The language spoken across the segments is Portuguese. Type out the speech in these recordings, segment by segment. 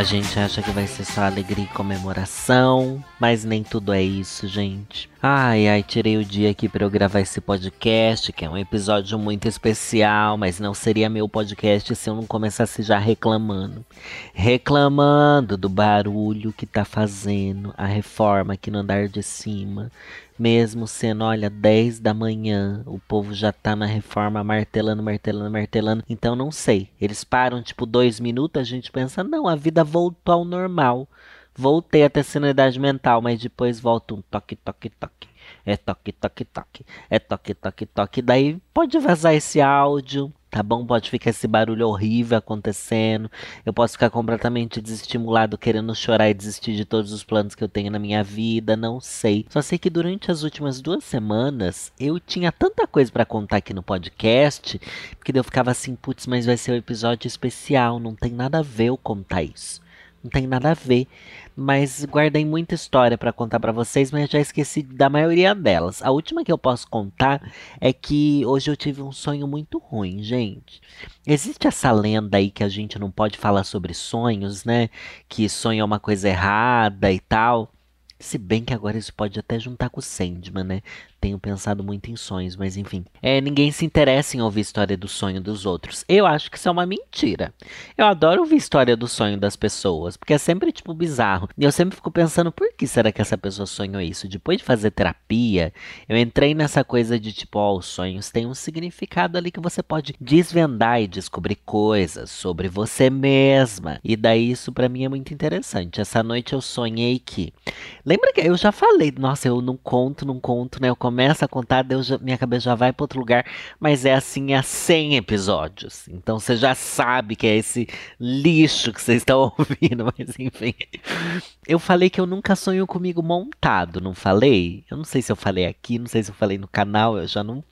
A gente acha que vai ser só alegria e comemoração, mas nem tudo é isso, gente. Ai, ai, tirei o dia aqui para eu gravar esse podcast, que é um episódio muito especial, mas não seria meu podcast se eu não começasse já reclamando. Reclamando do barulho que tá fazendo a reforma aqui no andar de cima. Mesmo sendo, olha, 10 da manhã, o povo já tá na reforma martelando, martelando, martelando. Então não sei. Eles param tipo dois minutos, a gente pensa, não, a vida voltou ao normal. Voltei a ter sanidade mental, mas depois volta um toque, toque, toque. É toque, toque, toque. É toque, toque, toque. Daí pode vazar esse áudio tá bom? Pode ficar esse barulho horrível acontecendo. Eu posso ficar completamente desestimulado, querendo chorar e desistir de todos os planos que eu tenho na minha vida. Não sei. Só sei que durante as últimas duas semanas eu tinha tanta coisa para contar aqui no podcast, que eu ficava assim, putz, mas vai ser um episódio especial. Não tem nada a ver eu contar isso. Não tem nada a ver mas guardei muita história para contar para vocês, mas já esqueci da maioria delas. A última que eu posso contar é que hoje eu tive um sonho muito ruim, gente. Existe essa lenda aí que a gente não pode falar sobre sonhos, né? Que sonho é uma coisa errada e tal. Se bem que agora isso pode até juntar com o Sandman, né? Tenho pensado muito em sonhos, mas enfim. É, ninguém se interessa em ouvir história do sonho dos outros. Eu acho que isso é uma mentira. Eu adoro ouvir história do sonho das pessoas, porque é sempre, tipo, bizarro. E eu sempre fico pensando, por que será que essa pessoa sonhou isso? Depois de fazer terapia, eu entrei nessa coisa de, tipo, ó, os sonhos têm um significado ali que você pode desvendar e descobrir coisas sobre você mesma. E daí isso para mim é muito interessante. Essa noite eu sonhei que Lembra que eu já falei, nossa, eu não conto, não conto, né? Eu começo a contar, Deus minha cabeça já vai para outro lugar, mas é assim há 100 episódios. Então você já sabe que é esse lixo que vocês estão ouvindo, mas enfim. Eu falei que eu nunca sonho comigo montado, não falei? Eu não sei se eu falei aqui, não sei se eu falei no canal, eu já não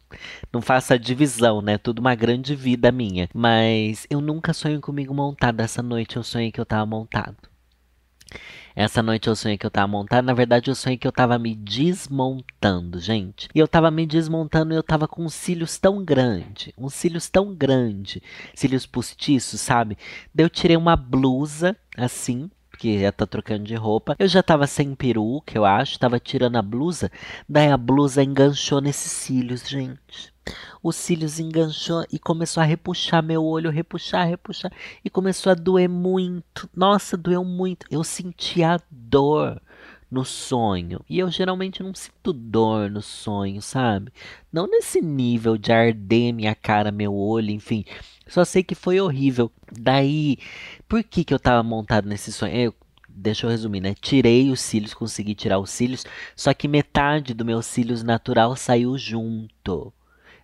não faço a divisão, né? Tudo uma grande vida minha. Mas eu nunca sonho comigo montado. Essa noite eu sonhei que eu tava montado. Essa noite eu sonhei que eu tava montado. Na verdade, eu sonhei que eu tava me desmontando, gente. E eu tava me desmontando e eu tava com cílios tão grande, uns cílios tão grande, cílios postiços, sabe? Daí eu tirei uma blusa assim, porque ia tá trocando de roupa. Eu já tava sem peruca, eu acho, tava tirando a blusa. Daí a blusa enganchou nesses cílios, gente os cílios enganchou e começou a repuxar meu olho, repuxar, repuxar, e começou a doer muito. Nossa, doeu muito. Eu sentia dor no sonho. E eu geralmente não sinto dor no sonho, sabe? Não nesse nível de arder minha cara, meu olho, enfim. Só sei que foi horrível. Daí, por que que eu tava montado nesse sonho? Eu, deixa eu resumir, né? Tirei os cílios, consegui tirar os cílios, só que metade do meu cílios natural saiu junto.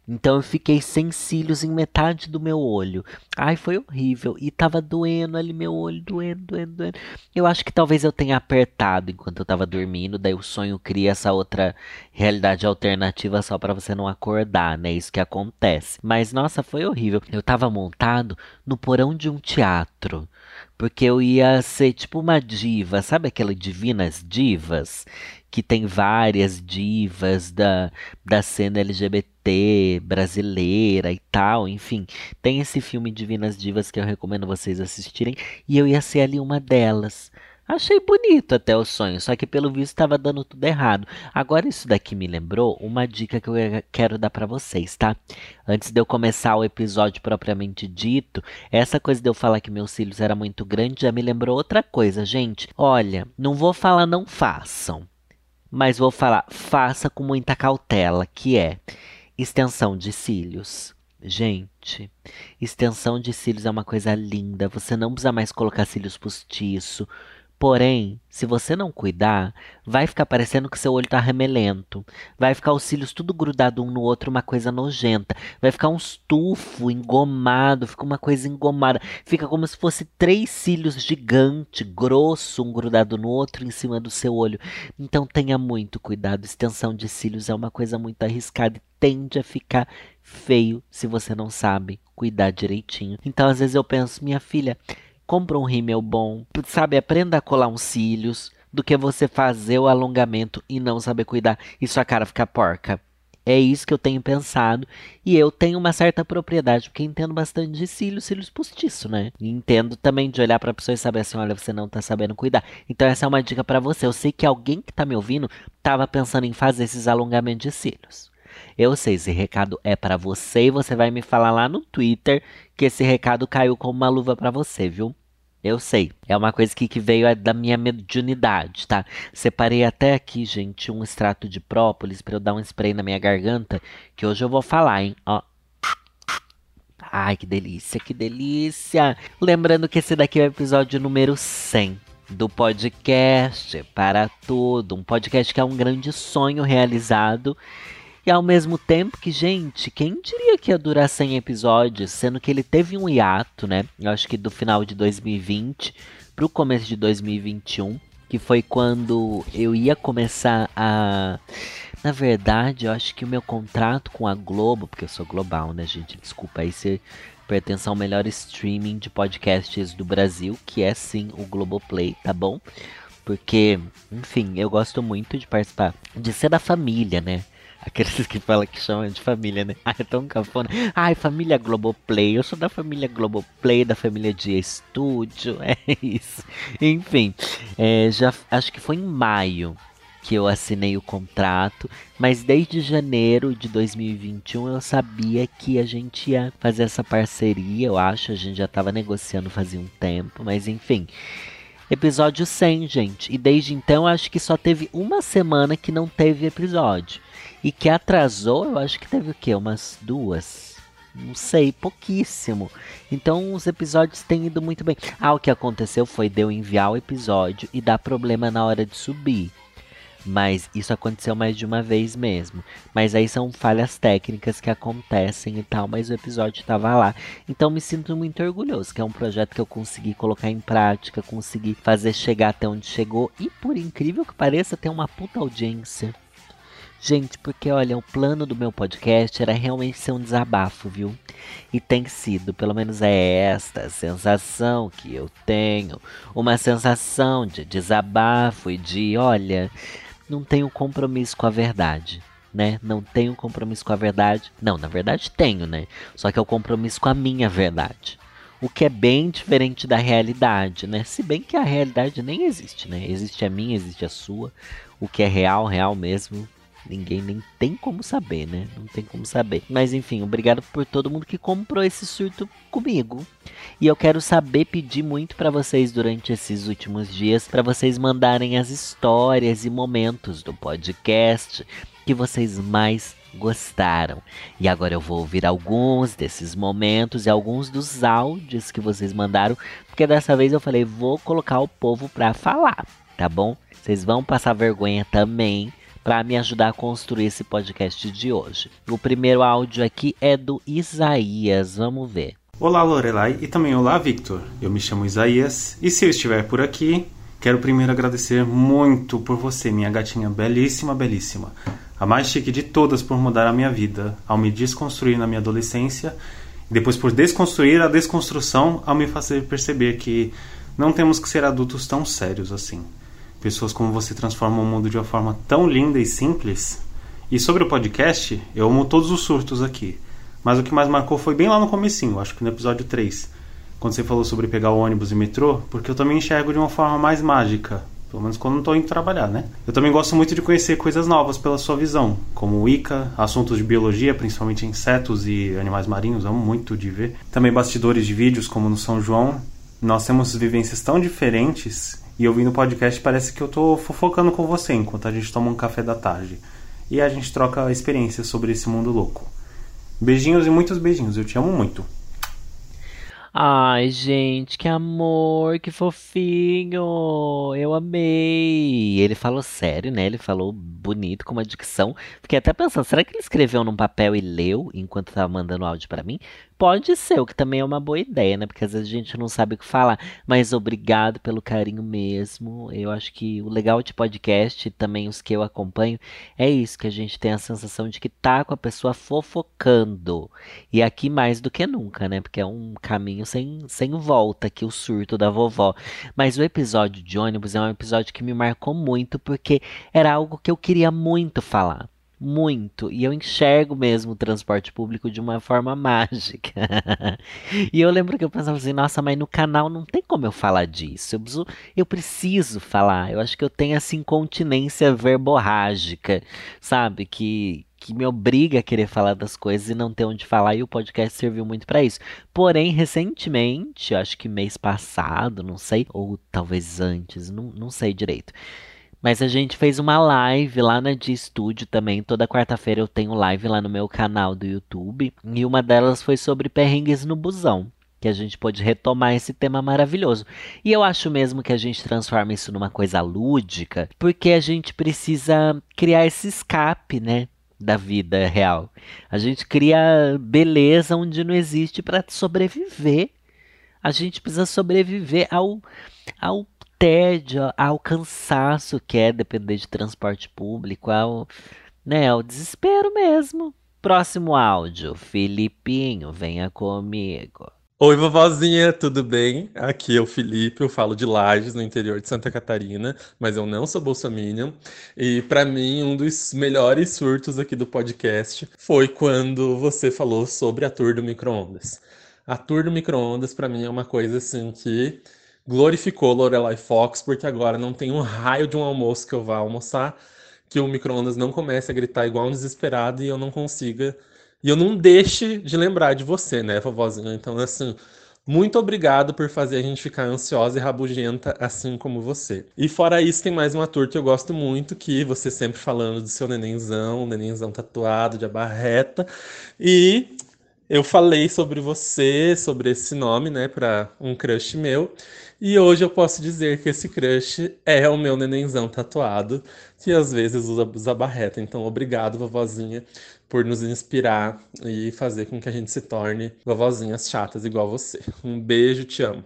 Então eu fiquei sem cílios em metade do meu olho. Ai, foi horrível. E tava doendo ali meu olho, doendo, doendo, doendo. Eu acho que talvez eu tenha apertado enquanto eu tava dormindo. Daí o sonho cria essa outra realidade alternativa só para você não acordar, né? Isso que acontece. Mas nossa, foi horrível. Eu tava montado no porão de um teatro. Porque eu ia ser tipo uma diva, sabe aquela divinas divas? Que tem várias divas da, da cena LGBT brasileira e tal, enfim. Tem esse filme Divinas Divas que eu recomendo vocês assistirem. E eu ia ser ali uma delas. Achei bonito até o sonho, só que pelo visto estava dando tudo errado. Agora isso daqui me lembrou uma dica que eu quero dar para vocês, tá? Antes de eu começar o episódio propriamente dito, essa coisa de eu falar que meus cílios era muito grande já me lembrou outra coisa, gente. Olha, não vou falar não façam, mas vou falar faça com muita cautela, que é extensão de cílios. Gente, extensão de cílios é uma coisa linda. Você não precisa mais colocar cílios postiço Porém, se você não cuidar, vai ficar parecendo que seu olho tá remelento. Vai ficar os cílios tudo grudado um no outro, uma coisa nojenta. Vai ficar um estufo engomado, fica uma coisa engomada. Fica como se fosse três cílios gigante, grosso, um grudado no outro em cima do seu olho. Então tenha muito cuidado. Extensão de cílios é uma coisa muito arriscada e tende a ficar feio se você não sabe cuidar direitinho. Então às vezes eu penso, minha filha, compra um rímel bom, sabe? Aprenda a colar uns cílios do que você fazer o alongamento e não saber cuidar e sua cara ficar porca. É isso que eu tenho pensado. E eu tenho uma certa propriedade, porque entendo bastante de cílios, cílios postiço, né? E entendo também de olhar para a pessoa e saber assim: olha, você não tá sabendo cuidar. Então, essa é uma dica para você. Eu sei que alguém que tá me ouvindo tava pensando em fazer esses alongamentos de cílios. Eu sei, esse recado é para você e você vai me falar lá no Twitter que esse recado caiu como uma luva para você, viu? Eu sei. É uma coisa que, que veio é da minha mediunidade, tá? Separei até aqui, gente, um extrato de própolis para eu dar um spray na minha garganta, que hoje eu vou falar, hein? Ó. Ai, que delícia, que delícia! Lembrando que esse daqui é o episódio número 100 do podcast Para Tudo, um podcast que é um grande sonho realizado e ao mesmo tempo que, gente, quem diria que ia durar 100 episódios, sendo que ele teve um hiato, né? Eu acho que do final de 2020 pro começo de 2021, que foi quando eu ia começar a na verdade, eu acho que o meu contrato com a Globo, porque eu sou global, né, gente? Desculpa aí se pertence ao melhor streaming de podcasts do Brasil, que é sim o Globoplay, tá bom? Porque, enfim, eu gosto muito de participar, de ser da família, né? Aqueles que falam que chamam de família, né? Ai, é tão cafona. Ai, família Globoplay. Eu sou da família Globoplay, da família de estúdio. É isso. Enfim, é, já acho que foi em maio que eu assinei o contrato, mas desde janeiro de 2021 eu sabia que a gente ia fazer essa parceria, eu acho, a gente já estava negociando fazia um tempo, mas enfim. Episódio 100, gente. E desde então acho que só teve uma semana que não teve episódio. E que atrasou, eu acho que teve o quê? Umas duas? Não sei, pouquíssimo. Então os episódios têm ido muito bem. Ah, o que aconteceu foi de eu enviar o episódio e dar problema na hora de subir. Mas isso aconteceu mais de uma vez mesmo. Mas aí são falhas técnicas que acontecem e tal, mas o episódio estava lá. Então me sinto muito orgulhoso, que é um projeto que eu consegui colocar em prática, consegui fazer chegar até onde chegou e por incrível que pareça, tem uma puta audiência. Gente, porque olha, o plano do meu podcast era realmente ser um desabafo, viu? E tem sido, pelo menos é esta sensação que eu tenho, uma sensação de desabafo e de, olha, não tenho compromisso com a verdade. Né? Não tenho compromisso com a verdade. Não, na verdade tenho, né? Só que é o compromisso com a minha verdade. O que é bem diferente da realidade, né? Se bem que a realidade nem existe, né? Existe a minha, existe a sua. O que é real, real mesmo, Ninguém nem tem como saber, né? Não tem como saber. Mas enfim, obrigado por todo mundo que comprou esse surto comigo. E eu quero saber pedir muito para vocês durante esses últimos dias para vocês mandarem as histórias e momentos do podcast que vocês mais gostaram. E agora eu vou ouvir alguns desses momentos e alguns dos áudios que vocês mandaram, porque dessa vez eu falei, vou colocar o povo para falar, tá bom? Vocês vão passar vergonha também para me ajudar a construir esse podcast de hoje. O primeiro áudio aqui é do Isaías, vamos ver. Olá Lorelai e também olá Victor. Eu me chamo Isaías e se eu estiver por aqui, quero primeiro agradecer muito por você, minha gatinha belíssima, belíssima. A mais chique de todas por mudar a minha vida, ao me desconstruir na minha adolescência e depois por desconstruir a desconstrução ao me fazer perceber que não temos que ser adultos tão sérios assim. Pessoas como você transformam o mundo de uma forma tão linda e simples. E sobre o podcast, eu amo todos os surtos aqui. Mas o que mais marcou foi bem lá no comecinho, acho que no episódio 3. Quando você falou sobre pegar o ônibus e metrô, porque eu também enxergo de uma forma mais mágica. Pelo menos quando não estou indo trabalhar, né? Eu também gosto muito de conhecer coisas novas pela sua visão, como Ica, assuntos de biologia, principalmente insetos e animais marinhos, amo muito de ver. Também bastidores de vídeos, como no São João. Nós temos vivências tão diferentes e ouvindo o podcast parece que eu tô fofocando com você enquanto a gente toma um café da tarde. E a gente troca experiências sobre esse mundo louco. Beijinhos e muitos beijinhos. Eu te amo muito. Ai, gente, que amor, que fofinho. Eu amei. Ele falou sério, né? Ele falou bonito, com uma dicção. Fiquei até pensando, será que ele escreveu num papel e leu enquanto tava mandando áudio para mim? Pode ser, o que também é uma boa ideia, né? Porque às vezes a gente não sabe o que falar. Mas obrigado pelo carinho mesmo. Eu acho que o legal de podcast, também os que eu acompanho, é isso, que a gente tem a sensação de que tá com a pessoa fofocando. E aqui mais do que nunca, né? Porque é um caminho sem, sem volta aqui, o surto da vovó. Mas o episódio de ônibus é um episódio que me marcou muito, porque era algo que eu queria muito falar muito. E eu enxergo mesmo o transporte público de uma forma mágica. e eu lembro que eu pensava assim, nossa, mas no canal não tem como eu falar disso. Eu preciso, eu preciso falar. Eu acho que eu tenho essa incontinência verborrágica, sabe? Que, que me obriga a querer falar das coisas e não ter onde falar, e o podcast serviu muito para isso. Porém, recentemente, acho que mês passado, não sei, ou talvez antes, não, não sei direito. Mas a gente fez uma live lá na de estúdio também. Toda quarta-feira eu tenho live lá no meu canal do YouTube. E uma delas foi sobre perrengues no busão. Que a gente pôde retomar esse tema maravilhoso. E eu acho mesmo que a gente transforma isso numa coisa lúdica, porque a gente precisa criar esse escape, né? Da vida real. A gente cria beleza onde não existe para sobreviver. A gente precisa sobreviver ao, ao tédio, ao cansaço que é depender de transporte público, ao, né, ao desespero mesmo. Próximo áudio, Filipinho, venha comigo. Oi, vovozinha, tudo bem? Aqui é o Felipe, eu falo de Lages, no interior de Santa Catarina, mas eu não sou bolsominion. E para mim, um dos melhores surtos aqui do podcast foi quando você falou sobre a tour do micro-ondas. A tour do micro-ondas, para mim, é uma coisa assim que glorificou Lorelai Fox, porque agora não tem um raio de um almoço que eu vá almoçar que o micro-ondas não comece a gritar igual um desesperado e eu não consiga. E eu não deixe de lembrar de você, né, vovozinha? Então, assim, muito obrigado por fazer a gente ficar ansiosa e rabugenta assim como você. E fora isso, tem mais uma tour que eu gosto muito, que você sempre falando do seu nenenzão, nenenzão tatuado de abarreta. E eu falei sobre você, sobre esse nome, né, para um crush meu. E hoje eu posso dizer que esse crush é o meu nenenzão tatuado, que às vezes usa, usa barreta. Então, obrigado, vovozinha, por nos inspirar e fazer com que a gente se torne vovozinhas chatas igual você. Um beijo, te amo.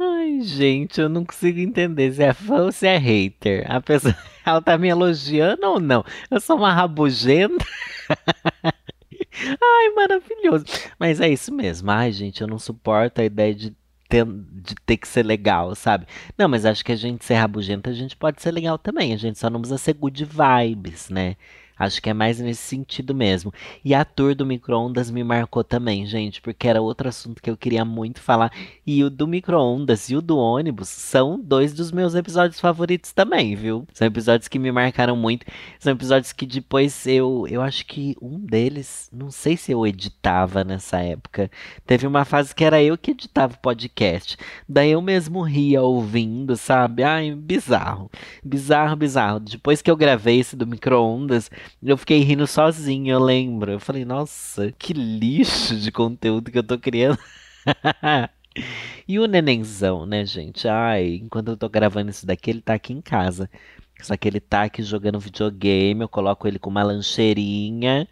Ai, gente, eu não consigo entender se é fã ou se é hater. A pessoa, ela tá me elogiando ou não? Eu sou uma rabugenta. Ai, maravilhoso. Mas é isso mesmo. Ai, gente, eu não suporto a ideia de ter, de ter que ser legal, sabe? Não, mas acho que a gente ser rabugento, a gente pode ser legal também. A gente só não precisa ser good vibes, né? Acho que é mais nesse sentido mesmo. E a tour do micro-ondas me marcou também, gente, porque era outro assunto que eu queria muito falar. E o do micro-ondas e o do ônibus são dois dos meus episódios favoritos também, viu? São episódios que me marcaram muito. São episódios que depois eu. Eu acho que um deles. Não sei se eu editava nessa época. Teve uma fase que era eu que editava o podcast. Daí eu mesmo ria ouvindo, sabe? Ai, bizarro. Bizarro, bizarro. Depois que eu gravei esse do micro-ondas. Eu fiquei rindo sozinho, eu lembro. Eu falei, nossa, que lixo de conteúdo que eu tô criando. e o nenenzão, né, gente? Ai, enquanto eu tô gravando isso daqui, ele tá aqui em casa. Só que ele tá aqui jogando videogame, eu coloco ele com uma lancheirinha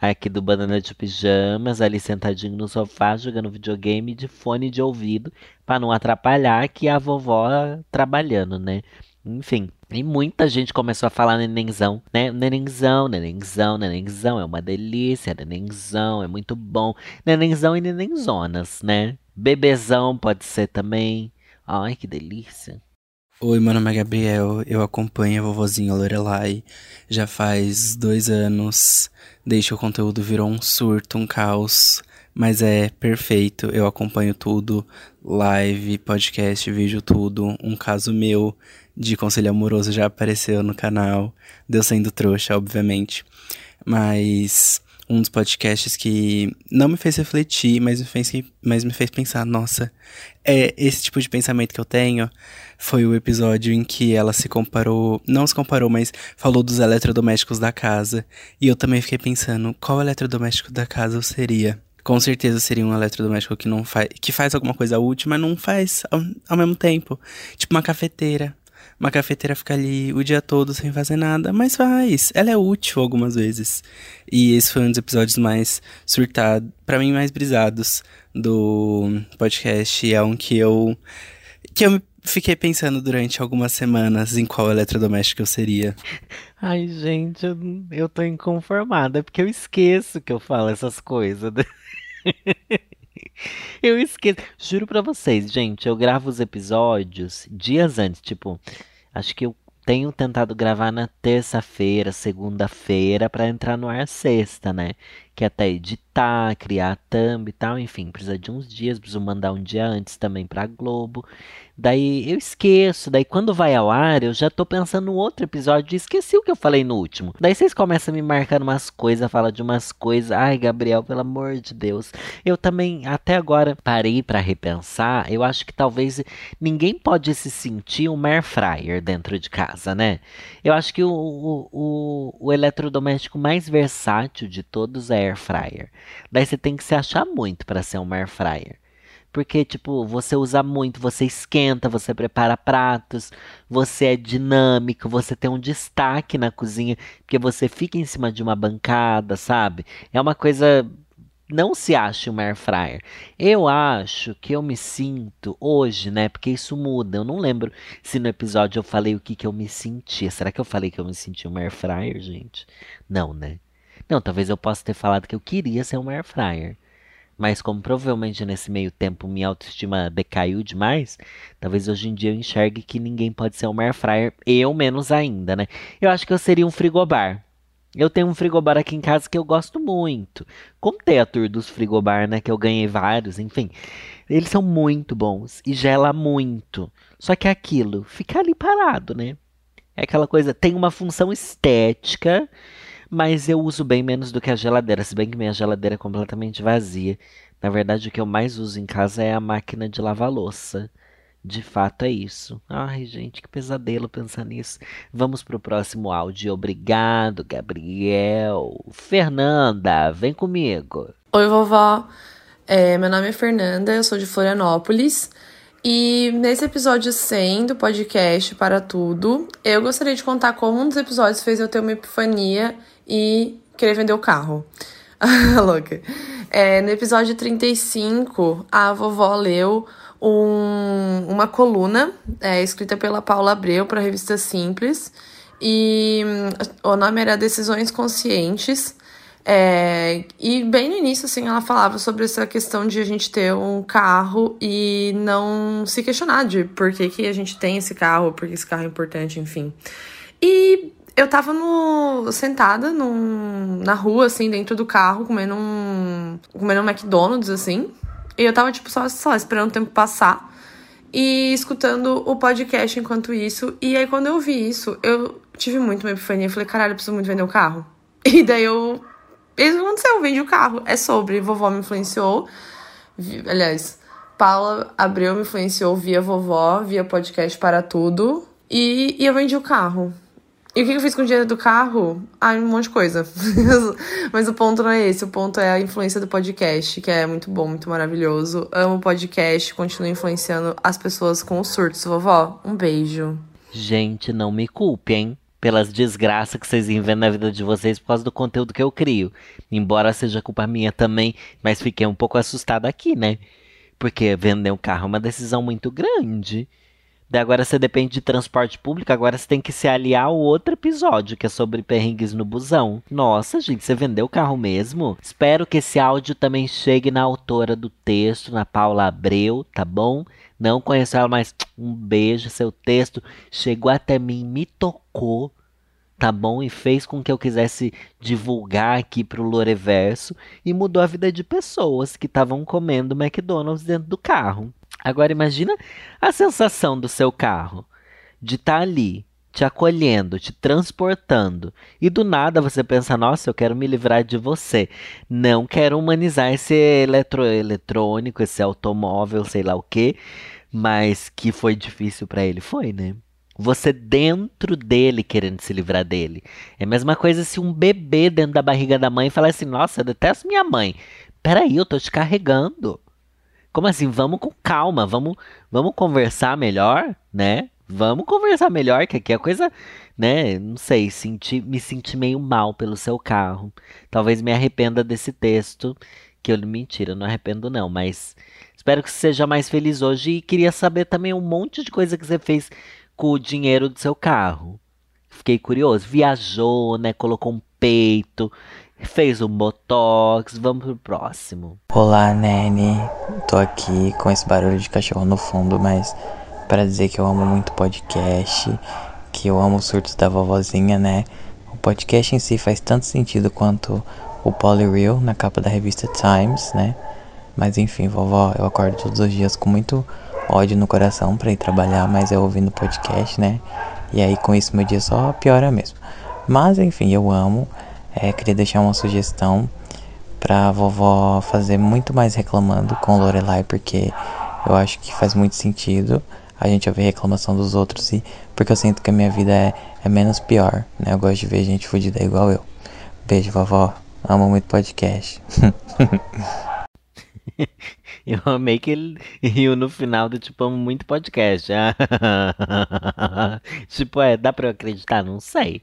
aqui do Banana de Pijamas, ali sentadinho no sofá, jogando videogame de fone de ouvido, para não atrapalhar que a vovó trabalhando, né? Enfim. E muita gente começou a falar nenenzão, né? Nenenzão, nenenzão, nenenzão, é uma delícia, nenenzão, é muito bom. Nenenzão e nenenzonas, né? Bebezão pode ser também. Ai, que delícia. Oi, meu nome é Gabriel, eu acompanho a vovozinha Lorelai já faz dois anos, desde que o conteúdo virou um surto, um caos, mas é perfeito, eu acompanho tudo, live, podcast, vídeo, tudo, um caso meu de conselho amoroso já apareceu no canal, deu sendo trouxa, obviamente. Mas um dos podcasts que não me fez refletir, mas me fez, mas me fez pensar, nossa, é esse tipo de pensamento que eu tenho. Foi o episódio em que ela se comparou, não se comparou, mas falou dos eletrodomésticos da casa. E eu também fiquei pensando, qual eletrodoméstico da casa eu seria? Com certeza seria um eletrodoméstico que não faz, que faz alguma coisa útil, mas não faz ao, ao mesmo tempo. Tipo uma cafeteira. Uma cafeteira fica ali o dia todo sem fazer nada, mas faz. Ela é útil algumas vezes. E esse foi um dos episódios mais surtados, para mim mais brisados do podcast. É um que eu que eu fiquei pensando durante algumas semanas em qual eletrodoméstico eu seria. Ai, gente, eu, eu tô inconformada, porque eu esqueço que eu falo essas coisas. eu esqueço. Juro pra vocês, gente, eu gravo os episódios dias antes. Tipo, acho que eu tenho tentado gravar na terça-feira, segunda-feira, para entrar no ar sexta, né? Que é até editar, criar thumb e tal, enfim, precisa de uns dias, preciso mandar um dia antes também pra Globo. Daí eu esqueço, daí quando vai ao ar, eu já tô pensando no outro episódio e esqueci o que eu falei no último. Daí vocês começam a me marcar umas coisas, fala de umas coisas. Ai, Gabriel, pelo amor de Deus. Eu também, até agora, parei para repensar. Eu acho que talvez ninguém pode se sentir um air fryer dentro de casa, né? Eu acho que o, o, o, o eletrodoméstico mais versátil de todos é air fryer. Daí você tem que se achar muito para ser um air fryer. Porque, tipo, você usa muito, você esquenta, você prepara pratos, você é dinâmico, você tem um destaque na cozinha, porque você fica em cima de uma bancada, sabe? É uma coisa. Não se acha uma air fryer. Eu acho que eu me sinto hoje, né? Porque isso muda. Eu não lembro se no episódio eu falei o que, que eu me sentia. Será que eu falei que eu me sentia uma air fryer, gente? Não, né? Não, talvez eu possa ter falado que eu queria ser uma air fryer. Mas como provavelmente nesse meio tempo minha autoestima decaiu demais, talvez hoje em dia eu enxergue que ninguém pode ser um air fryer, eu menos ainda, né? Eu acho que eu seria um frigobar. Eu tenho um frigobar aqui em casa que eu gosto muito. Contei a tour dos frigobar, né? Que eu ganhei vários, enfim. Eles são muito bons e gela muito. Só que é aquilo, fica ali parado, né? É aquela coisa, tem uma função estética mas eu uso bem menos do que a geladeira, se bem que minha geladeira é completamente vazia. Na verdade, o que eu mais uso em casa é a máquina de lavar louça. De fato é isso. Ai, gente, que pesadelo pensar nisso. Vamos pro próximo áudio. Obrigado, Gabriel. Fernanda, vem comigo. Oi, vovó. É, meu nome é Fernanda, eu sou de Florianópolis. E nesse episódio 100 do podcast Para Tudo, eu gostaria de contar como um dos episódios fez eu ter uma epifania e querer vender o carro. Louca. É, no episódio 35, a vovó leu um, uma coluna é, escrita pela Paula Abreu para a revista Simples. E hum, o nome era Decisões Conscientes. É, e bem no início, assim, ela falava sobre essa questão de a gente ter um carro e não se questionar de por que, que a gente tem esse carro, por que esse carro é importante, enfim. E eu tava no, sentada num, na rua, assim, dentro do carro, comendo um, comendo um McDonald's, assim. E eu tava, tipo, só, só esperando o tempo passar e escutando o podcast enquanto isso. E aí, quando eu vi isso, eu tive muito uma epifania. Eu falei, caralho, eu preciso muito vender o carro. E daí eu isso aconteceu, vende o carro. É sobre, vovó me influenciou. Aliás, Paula Abreu me influenciou via vovó, via podcast para tudo. E, e eu vendi o carro. E o que eu fiz com o dinheiro do carro? Ah, um monte de coisa. Mas o ponto não é esse. O ponto é a influência do podcast, que é muito bom, muito maravilhoso. Amo o podcast, continuo influenciando as pessoas com os surtos. Vovó, um beijo. Gente, não me culpe, hein? pelas desgraças que vocês vêm na vida de vocês por causa do conteúdo que eu crio. Embora seja culpa minha também, mas fiquei um pouco assustado aqui, né? Porque vender um carro é uma decisão muito grande. Daí agora você depende de transporte público, agora você tem que se aliar ao outro episódio, que é sobre perrengues no busão. Nossa, gente, você vendeu o carro mesmo? Espero que esse áudio também chegue na autora do texto, na Paula Abreu, tá bom? Não conheço ela, mas um beijo. Seu texto chegou até mim, me tocou, tá bom? E fez com que eu quisesse divulgar aqui pro Loreverso e mudou a vida de pessoas que estavam comendo McDonald's dentro do carro. Agora imagina a sensação do seu carro de estar tá ali te acolhendo, te transportando. E do nada você pensa, nossa, eu quero me livrar de você. Não quero humanizar esse eletrônico, esse automóvel, sei lá o que, mas que foi difícil para ele, foi, né? Você dentro dele querendo se livrar dele. É a mesma coisa se um bebê dentro da barriga da mãe falar assim: Nossa, eu detesto minha mãe. peraí, eu tô te carregando. Como assim? Vamos com calma, vamos, vamos conversar melhor, né? Vamos conversar melhor, que aqui a coisa, né? Não sei, senti, me senti meio mal pelo seu carro. Talvez me arrependa desse texto, que eu mentira, não arrependo não, mas espero que você seja mais feliz hoje e queria saber também um monte de coisa que você fez com o dinheiro do seu carro. Fiquei curioso, viajou, né? Colocou um peito, fez um botox. Vamos pro próximo. Olá, Nene. Tô aqui com esse barulho de cachorro no fundo, mas para dizer que eu amo muito podcast, que eu amo os surtos da vovozinha, né? O podcast em si faz tanto sentido quanto o Polyreal na capa da revista Times, né? Mas enfim, vovó, eu acordo todos os dias com muito ódio no coração para ir trabalhar, mas é ouvindo podcast, né? E aí com isso meu dia só piora mesmo. Mas enfim, eu amo. É, queria deixar uma sugestão pra vovó fazer muito mais reclamando com Lorelai, porque eu acho que faz muito sentido a gente ouvir reclamação dos outros e porque eu sinto que a minha vida é, é menos pior, né? Eu gosto de ver gente fodida igual eu. Beijo, vovó. Amo muito podcast. Eu amei que ele riu no final do tipo, amo muito podcast. tipo, é, dá pra eu acreditar? Não sei.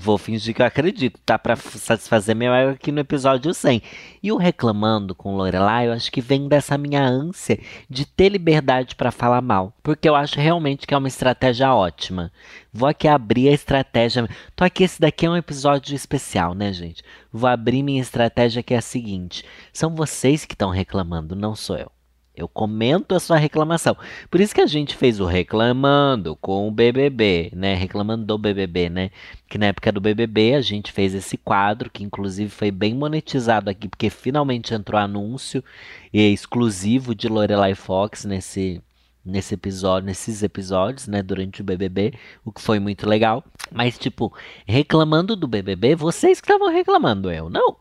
Vou fingir que eu acredito, tá? Pra satisfazer meu ego aqui no episódio 100. E o reclamando com Lorelai, eu acho que vem dessa minha ânsia de ter liberdade para falar mal. Porque eu acho realmente que é uma estratégia ótima. Vou aqui abrir a estratégia. Tô aqui, esse daqui é um episódio especial, né, gente? Vou abrir minha estratégia que é a seguinte: são vocês que estão reclamando, não sou eu. Eu comento a sua reclamação. Por isso que a gente fez o reclamando com o BBB, né? Reclamando do BBB, né? Que na época do BBB a gente fez esse quadro que inclusive foi bem monetizado aqui porque finalmente entrou anúncio exclusivo de Lorelai Fox nesse nesse episódio, nesses episódios, né, durante o BBB, o que foi muito legal. Mas tipo, reclamando do BBB, vocês que estavam reclamando, eu não.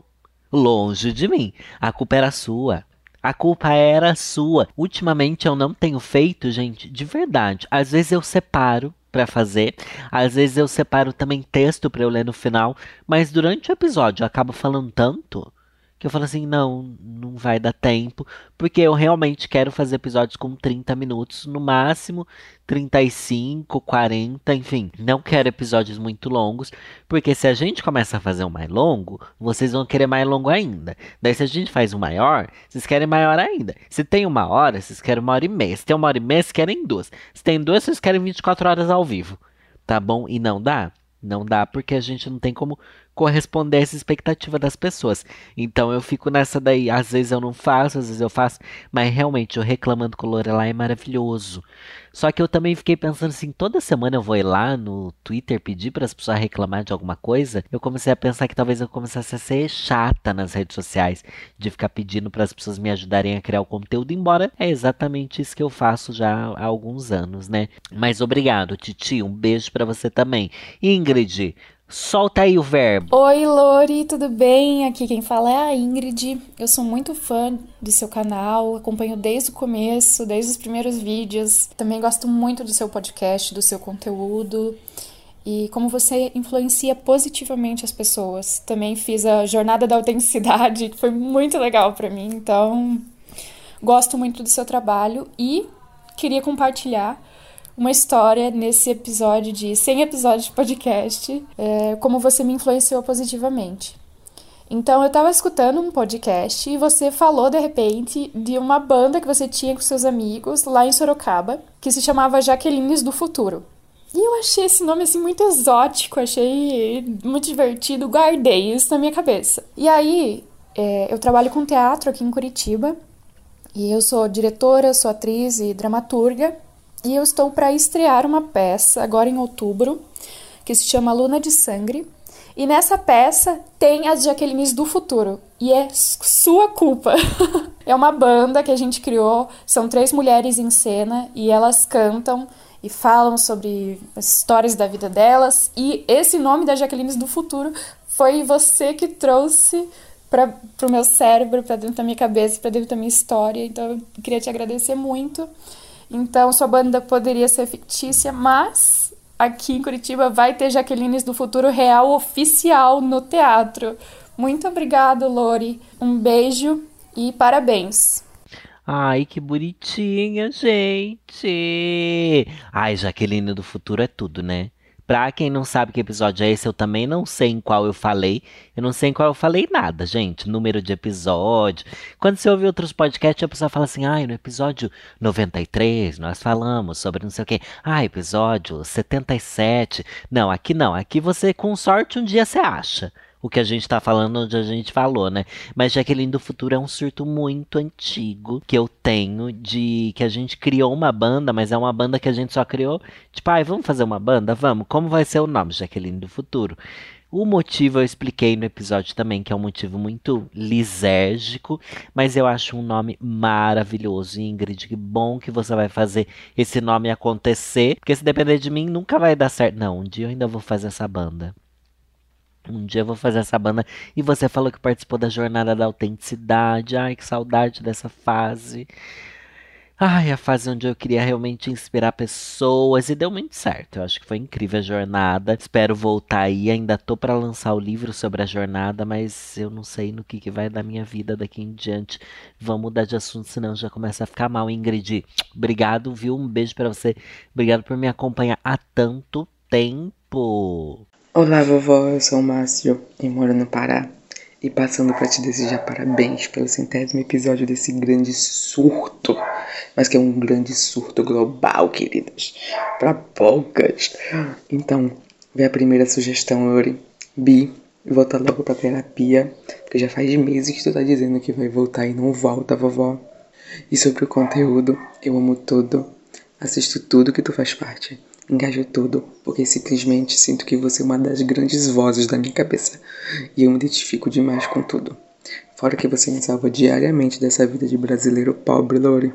Longe de mim. A culpa era sua. A culpa era sua. Ultimamente eu não tenho feito, gente, de verdade. Às vezes eu separo para fazer, às vezes eu separo também texto para eu ler no final, mas durante o episódio eu acabo falando tanto que eu falo assim, não, não vai dar tempo, porque eu realmente quero fazer episódios com 30 minutos, no máximo 35, 40, enfim. Não quero episódios muito longos, porque se a gente começa a fazer um mais longo, vocês vão querer mais longo ainda. Daí se a gente faz um maior, vocês querem maior ainda. Se tem uma hora, vocês querem uma hora e meia. Se tem uma hora e meia, vocês querem duas. Se tem duas, vocês querem 24 horas ao vivo. Tá bom? E não dá? Não dá porque a gente não tem como corresponder a essa expectativa das pessoas. Então eu fico nessa daí, às vezes eu não faço, às vezes eu faço, mas realmente eu reclamando com Lorelai é maravilhoso. Só que eu também fiquei pensando assim, toda semana eu vou ir lá no Twitter pedir para as pessoas reclamar de alguma coisa. Eu comecei a pensar que talvez eu começasse a ser chata nas redes sociais, de ficar pedindo para as pessoas me ajudarem a criar o conteúdo, embora é exatamente isso que eu faço já há alguns anos, né? Mas obrigado, Titi, um beijo para você também. Ingrid, Solta aí o verbo. Oi, Lori, tudo bem? Aqui quem fala é a Ingrid. Eu sou muito fã do seu canal, acompanho desde o começo, desde os primeiros vídeos. Também gosto muito do seu podcast, do seu conteúdo e como você influencia positivamente as pessoas. Também fiz a Jornada da Autenticidade, que foi muito legal para mim. Então, gosto muito do seu trabalho e queria compartilhar uma história nesse episódio de 100 episódios de podcast, é, como você me influenciou positivamente. Então, eu estava escutando um podcast e você falou de repente de uma banda que você tinha com seus amigos lá em Sorocaba, que se chamava Jaquelines do Futuro. E eu achei esse nome assim muito exótico, achei muito divertido, guardei isso na minha cabeça. E aí, é, eu trabalho com teatro aqui em Curitiba e eu sou diretora, sou atriz e dramaturga e eu estou para estrear uma peça agora em outubro que se chama Luna de Sangue. E nessa peça tem as Jaquelines do futuro. E é sua culpa. é uma banda que a gente criou, são três mulheres em cena e elas cantam e falam sobre as histórias da vida delas. E esse nome da Jaquelines do futuro foi você que trouxe para o meu cérebro, para dentro da minha cabeça, para dentro da minha história. Então eu queria te agradecer muito. Então, sua banda poderia ser fictícia, mas aqui em Curitiba vai ter Jaquelines do Futuro Real oficial no teatro. Muito obrigado, Lori. Um beijo E parabéns! Ai, que bonitinha, gente! Ai, Jaqueline do futuro é tudo, né? Pra quem não sabe que episódio é esse, eu também não sei em qual eu falei. Eu não sei em qual eu falei nada, gente. Número de episódio. Quando você ouve outros podcasts, a pessoa fala assim: ai, no episódio 93 nós falamos sobre não sei o quê. Ah, episódio 77. Não, aqui não. Aqui você, com sorte, um dia você acha o que a gente tá falando, onde a gente falou, né? Mas Jaqueline do Futuro é um surto muito antigo que eu tenho de que a gente criou uma banda, mas é uma banda que a gente só criou, tipo, ai, vamos fazer uma banda? Vamos. Como vai ser o nome, Jaqueline do Futuro? O motivo eu expliquei no episódio também, que é um motivo muito lisérgico, mas eu acho um nome maravilhoso. Ingrid, que bom que você vai fazer esse nome acontecer, porque se depender de mim, nunca vai dar certo. Não, um dia eu ainda vou fazer essa banda. Um dia eu vou fazer essa banda. E você falou que participou da jornada da autenticidade. Ai, que saudade dessa fase. Ai, a fase onde eu queria realmente inspirar pessoas e deu muito certo. Eu acho que foi incrível a jornada. Espero voltar aí. Ainda tô para lançar o livro sobre a jornada, mas eu não sei no que, que vai dar minha vida daqui em diante. Vamos mudar de assunto, senão já começa a ficar mal, Ingrid. Obrigado, viu? Um beijo para você. Obrigado por me acompanhar há tanto tempo. Olá, vovó, eu sou o Márcio e moro no Pará. E passando para te desejar parabéns pelo centésimo episódio desse grande surto, mas que é um grande surto global, queridas, para poucas. Então, vem a primeira sugestão, Lori. Bi, volta logo pra terapia, porque já faz meses que tu tá dizendo que vai voltar e não volta, vovó. E sobre o conteúdo, eu amo tudo, assisto tudo que tu faz parte engajo tudo, porque simplesmente sinto que você é uma das grandes vozes da minha cabeça e eu me identifico demais com tudo. Fora que você me salva diariamente dessa vida de brasileiro pobre, Lore.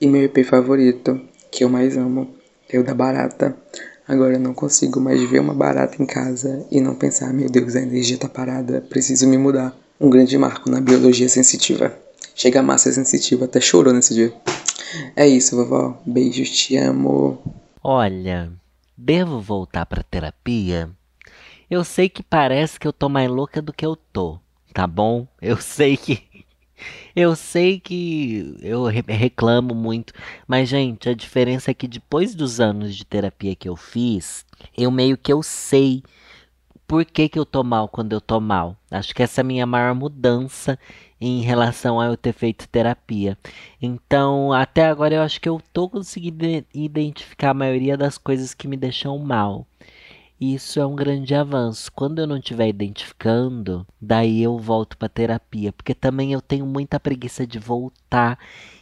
E meu EP favorito, que eu mais amo, é o da barata. Agora eu não consigo mais ver uma barata em casa e não pensar, meu Deus, a energia tá parada, preciso me mudar. Um grande marco na biologia sensitiva. Chega a massa sensitiva, até chorou nesse dia. É isso, vovó. Beijos, te amo. Olha, devo voltar para terapia? Eu sei que parece que eu tô mais louca do que eu tô, tá bom? Eu sei que eu sei que eu reclamo muito, mas gente, a diferença é que depois dos anos de terapia que eu fiz, eu meio que eu sei por que, que eu tô mal quando eu tô mal. Acho que essa é a minha maior mudança em relação a eu ter feito terapia. Então, até agora eu acho que eu tô conseguindo identificar a maioria das coisas que me deixam mal. Isso é um grande avanço. Quando eu não estiver identificando, daí eu volto para terapia, porque também eu tenho muita preguiça de voltar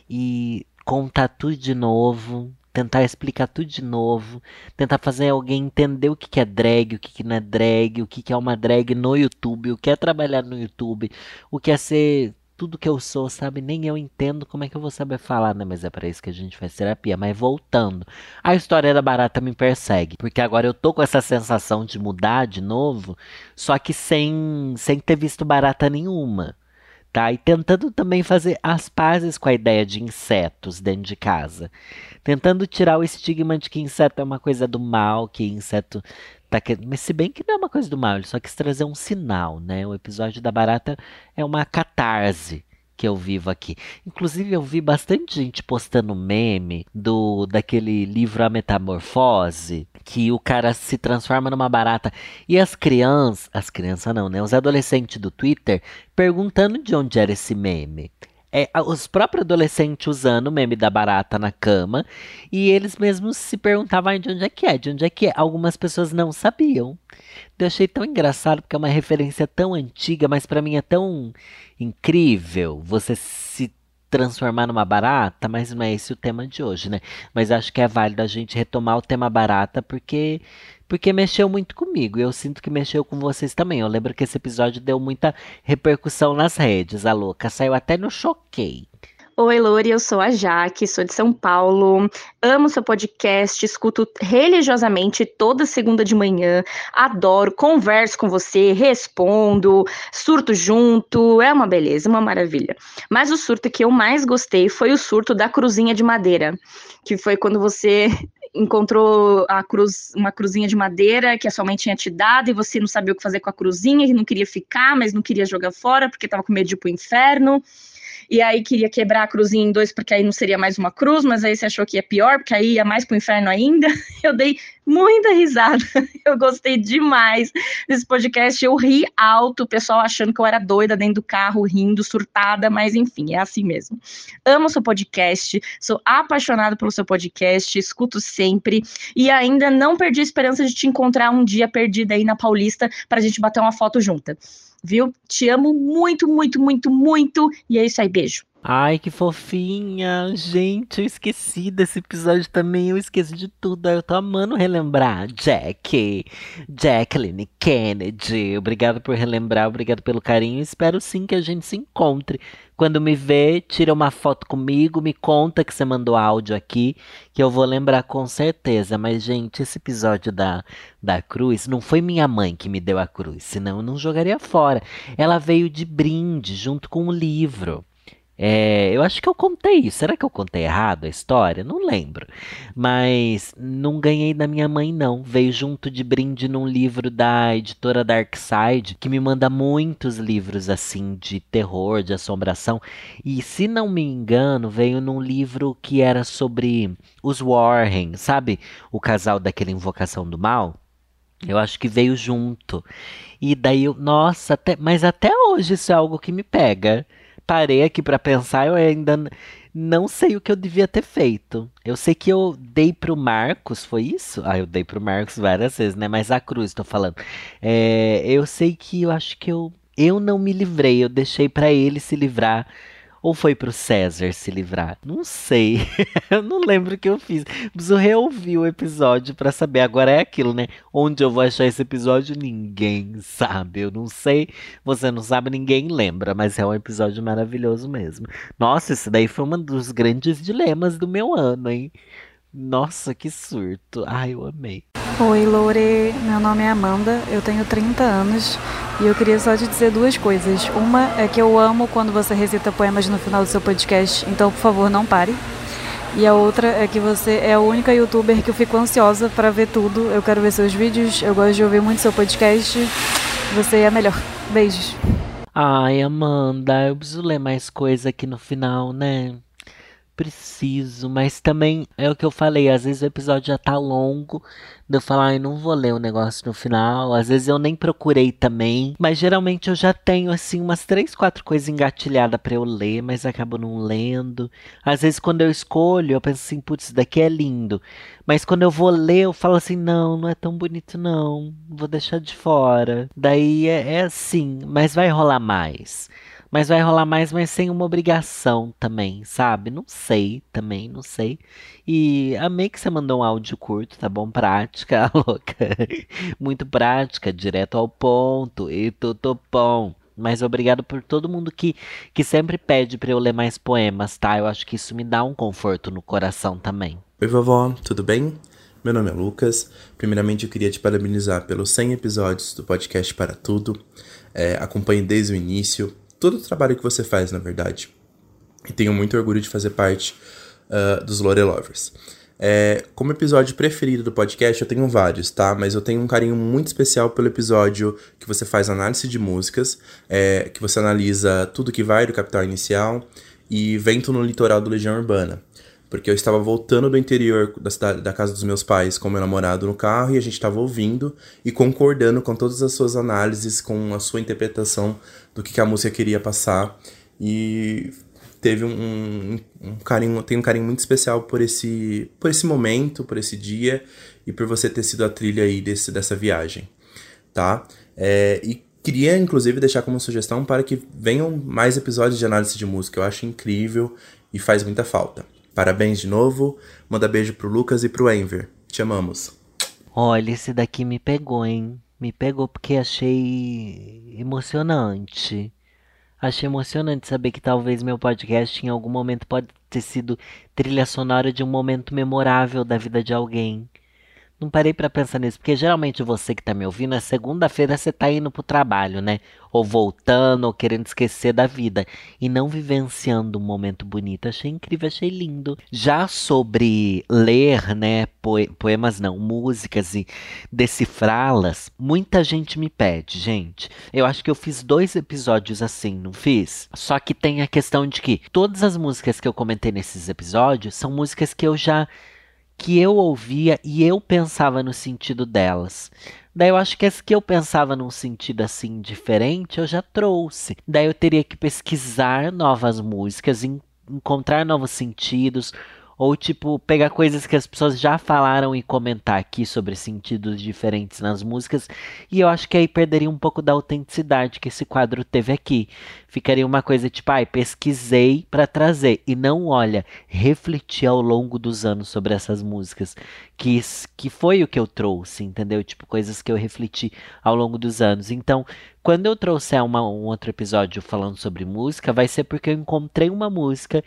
e contar tudo de novo, tentar explicar tudo de novo, tentar fazer alguém entender o que, que é drag, o que, que não é drag, o que, que é uma drag no YouTube, o que é trabalhar no YouTube, o que é ser tudo que eu sou, sabe? Nem eu entendo como é que eu vou saber falar, né? Mas é para isso que a gente faz terapia. Mas voltando, a história da barata me persegue, porque agora eu tô com essa sensação de mudar de novo, só que sem, sem ter visto barata nenhuma tá? E tentando também fazer as pazes com a ideia de insetos dentro de casa. Tentando tirar o estigma de que inseto é uma coisa do mal, que inseto tá querendo. Mas se bem que não é uma coisa do mal, ele só quis trazer um sinal, né? O episódio da barata é uma catarse que eu vivo aqui. Inclusive, eu vi bastante gente postando meme do daquele livro A Metamorfose, que o cara se transforma numa barata. E as crianças, as crianças não, né? Os adolescentes do Twitter perguntando de onde era esse meme. É, os próprios adolescentes usando o meme da barata na cama e eles mesmos se perguntavam de onde é que é, de onde é que é. Algumas pessoas não sabiam. Eu achei tão engraçado porque é uma referência tão antiga, mas para mim é tão incrível você se transformar numa barata, mas não é esse o tema de hoje, né? Mas acho que é válido a gente retomar o tema barata porque porque mexeu muito comigo. Eu sinto que mexeu com vocês também. Eu lembro que esse episódio deu muita repercussão nas redes. A louca saiu até no choquei. Oi, Lori, eu sou a Jaque, sou de São Paulo. Amo seu podcast, escuto religiosamente toda segunda de manhã. Adoro, converso com você, respondo, surto junto. É uma beleza, uma maravilha. Mas o surto que eu mais gostei foi o surto da cruzinha de madeira, que foi quando você encontrou a cruz, uma cruzinha de madeira que a sua mãe tinha te dado e você não sabia o que fazer com a cruzinha, e não queria ficar, mas não queria jogar fora porque estava com medo de ir pro inferno e aí queria quebrar a cruzinha em dois, porque aí não seria mais uma cruz, mas aí você achou que ia pior, porque aí ia mais pro inferno ainda. Eu dei muita risada, eu gostei demais desse podcast, eu ri alto, o pessoal achando que eu era doida dentro do carro, rindo, surtada, mas enfim, é assim mesmo. Amo o seu podcast, sou apaixonado pelo seu podcast, escuto sempre, e ainda não perdi a esperança de te encontrar um dia perdida aí na Paulista, pra gente bater uma foto junta viu? Te amo muito, muito, muito, muito. E é isso aí, beijo. Ai, que fofinha. Gente, eu esqueci desse episódio também. Eu esqueci de tudo. Eu tô amando relembrar. Jack, Jacqueline Kennedy. Obrigado por relembrar, obrigado pelo carinho. Espero sim que a gente se encontre. Quando me vê, tira uma foto comigo, me conta que você mandou áudio aqui, que eu vou lembrar com certeza. Mas, gente, esse episódio da, da cruz não foi minha mãe que me deu a cruz, senão eu não jogaria fora. Ela veio de brinde junto com o livro. É, eu acho que eu contei isso. Será que eu contei errado a história? Não lembro. Mas não ganhei da minha mãe, não. Veio junto de brinde num livro da editora Darkside, que me manda muitos livros assim de terror, de assombração. E se não me engano, veio num livro que era sobre os Warren, sabe? O casal daquela Invocação do Mal. Eu acho que veio junto. E daí eu, nossa, até, mas até hoje isso é algo que me pega parei aqui para pensar, eu ainda não sei o que eu devia ter feito. Eu sei que eu dei pro Marcos, foi isso? Ah, eu dei pro Marcos várias vezes, né? Mas a cruz, tô falando. É, eu sei que eu acho que eu, eu não me livrei, eu deixei para ele se livrar ou foi pro César se livrar? Não sei. eu não lembro o que eu fiz. Preciso reouvir o episódio para saber. Agora é aquilo, né? Onde eu vou achar esse episódio? Ninguém sabe. Eu não sei. Você não sabe, ninguém lembra. Mas é um episódio maravilhoso mesmo. Nossa, esse daí foi um dos grandes dilemas do meu ano, hein? Nossa, que surto. Ai, eu amei. Oi, Lore. Meu nome é Amanda. Eu tenho 30 anos e eu queria só te dizer duas coisas. Uma é que eu amo quando você recita poemas no final do seu podcast, então por favor não pare. E a outra é que você é a única youtuber que eu fico ansiosa para ver tudo. Eu quero ver seus vídeos, eu gosto de ouvir muito seu podcast. Você é a melhor. Beijos. Ai, Amanda, eu preciso ler mais coisa aqui no final, né? Preciso, mas também é o que eu falei, às vezes o episódio já tá longo, eu falar, ai, não vou ler o negócio no final, às vezes eu nem procurei também, mas geralmente eu já tenho assim umas três, quatro coisas engatilhadas para eu ler, mas acabo não lendo. Às vezes quando eu escolho, eu penso assim, putz, isso daqui é lindo, mas quando eu vou ler, eu falo assim, não, não é tão bonito não, vou deixar de fora. Daí é, é assim, mas vai rolar mais. Mas vai rolar mais, mas sem uma obrigação também, sabe? Não sei também, não sei. E amei que você mandou um áudio curto, tá bom? Prática, louca. Muito prática, direto ao ponto. E tudo bom. Mas obrigado por todo mundo que, que sempre pede para eu ler mais poemas, tá? Eu acho que isso me dá um conforto no coração também. Oi, vovó, tudo bem? Meu nome é Lucas. Primeiramente, eu queria te parabenizar pelos 100 episódios do podcast Para Tudo. É, acompanhe desde o início todo o trabalho que você faz, na verdade. E tenho muito orgulho de fazer parte uh, dos Lore Lovers. É, como episódio preferido do podcast, eu tenho vários, tá? Mas eu tenho um carinho muito especial pelo episódio que você faz análise de músicas, é, que você analisa tudo que vai do Capital Inicial e Vento no Litoral do Legião Urbana porque eu estava voltando do interior da, cidade, da casa dos meus pais com meu namorado no carro e a gente estava ouvindo e concordando com todas as suas análises, com a sua interpretação do que, que a música queria passar e teve um, um, carinho, tem um carinho muito especial por esse, por esse momento, por esse dia e por você ter sido a trilha aí desse, dessa viagem, tá? É, e queria inclusive deixar como sugestão para que venham mais episódios de análise de música, eu acho incrível e faz muita falta. Parabéns de novo. Manda beijo pro Lucas e pro Enver. Te amamos. Olha, esse daqui me pegou, hein? Me pegou porque achei emocionante. Achei emocionante saber que talvez meu podcast em algum momento pode ter sido trilha sonora de um momento memorável da vida de alguém. Não parei para pensar nisso, porque geralmente você que tá me ouvindo, é segunda-feira você tá indo pro trabalho, né? Ou voltando, ou querendo esquecer da vida. E não vivenciando um momento bonito. Achei incrível, achei lindo. Já sobre ler, né, poemas não, músicas e decifrá-las, muita gente me pede, gente. Eu acho que eu fiz dois episódios assim, não fiz? Só que tem a questão de que todas as músicas que eu comentei nesses episódios são músicas que eu já que eu ouvia e eu pensava no sentido delas. Daí eu acho que as que eu pensava num sentido assim diferente, eu já trouxe. Daí eu teria que pesquisar novas músicas, encontrar novos sentidos, ou, tipo, pegar coisas que as pessoas já falaram e comentar aqui sobre sentidos diferentes nas músicas. E eu acho que aí perderia um pouco da autenticidade que esse quadro teve aqui. Ficaria uma coisa tipo, ai, ah, pesquisei para trazer. E não, olha, refleti ao longo dos anos sobre essas músicas. Que, que foi o que eu trouxe, entendeu? Tipo, coisas que eu refleti ao longo dos anos. Então, quando eu trouxer uma, um outro episódio falando sobre música, vai ser porque eu encontrei uma música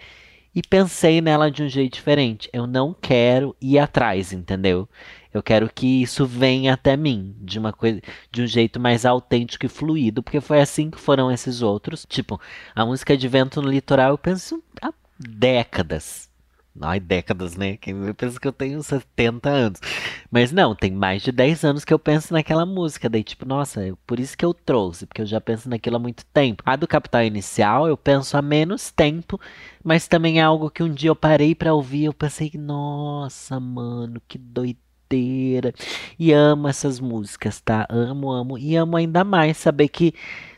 e pensei nela de um jeito diferente. Eu não quero ir atrás, entendeu? Eu quero que isso venha até mim de uma coisa, de um jeito mais autêntico e fluido, porque foi assim que foram esses outros. Tipo, a música de Vento no Litoral, eu penso há décadas. Ai, décadas, né? Quem me pensa que eu tenho 70 anos. Mas não, tem mais de 10 anos que eu penso naquela música. Daí, tipo, nossa, por isso que eu trouxe, porque eu já penso naquilo há muito tempo. A do Capital Inicial eu penso há menos tempo, mas também é algo que um dia eu parei para ouvir. Eu pensei, nossa, mano, que doideira. E amo essas músicas, tá? Amo, amo. E amo ainda mais saber que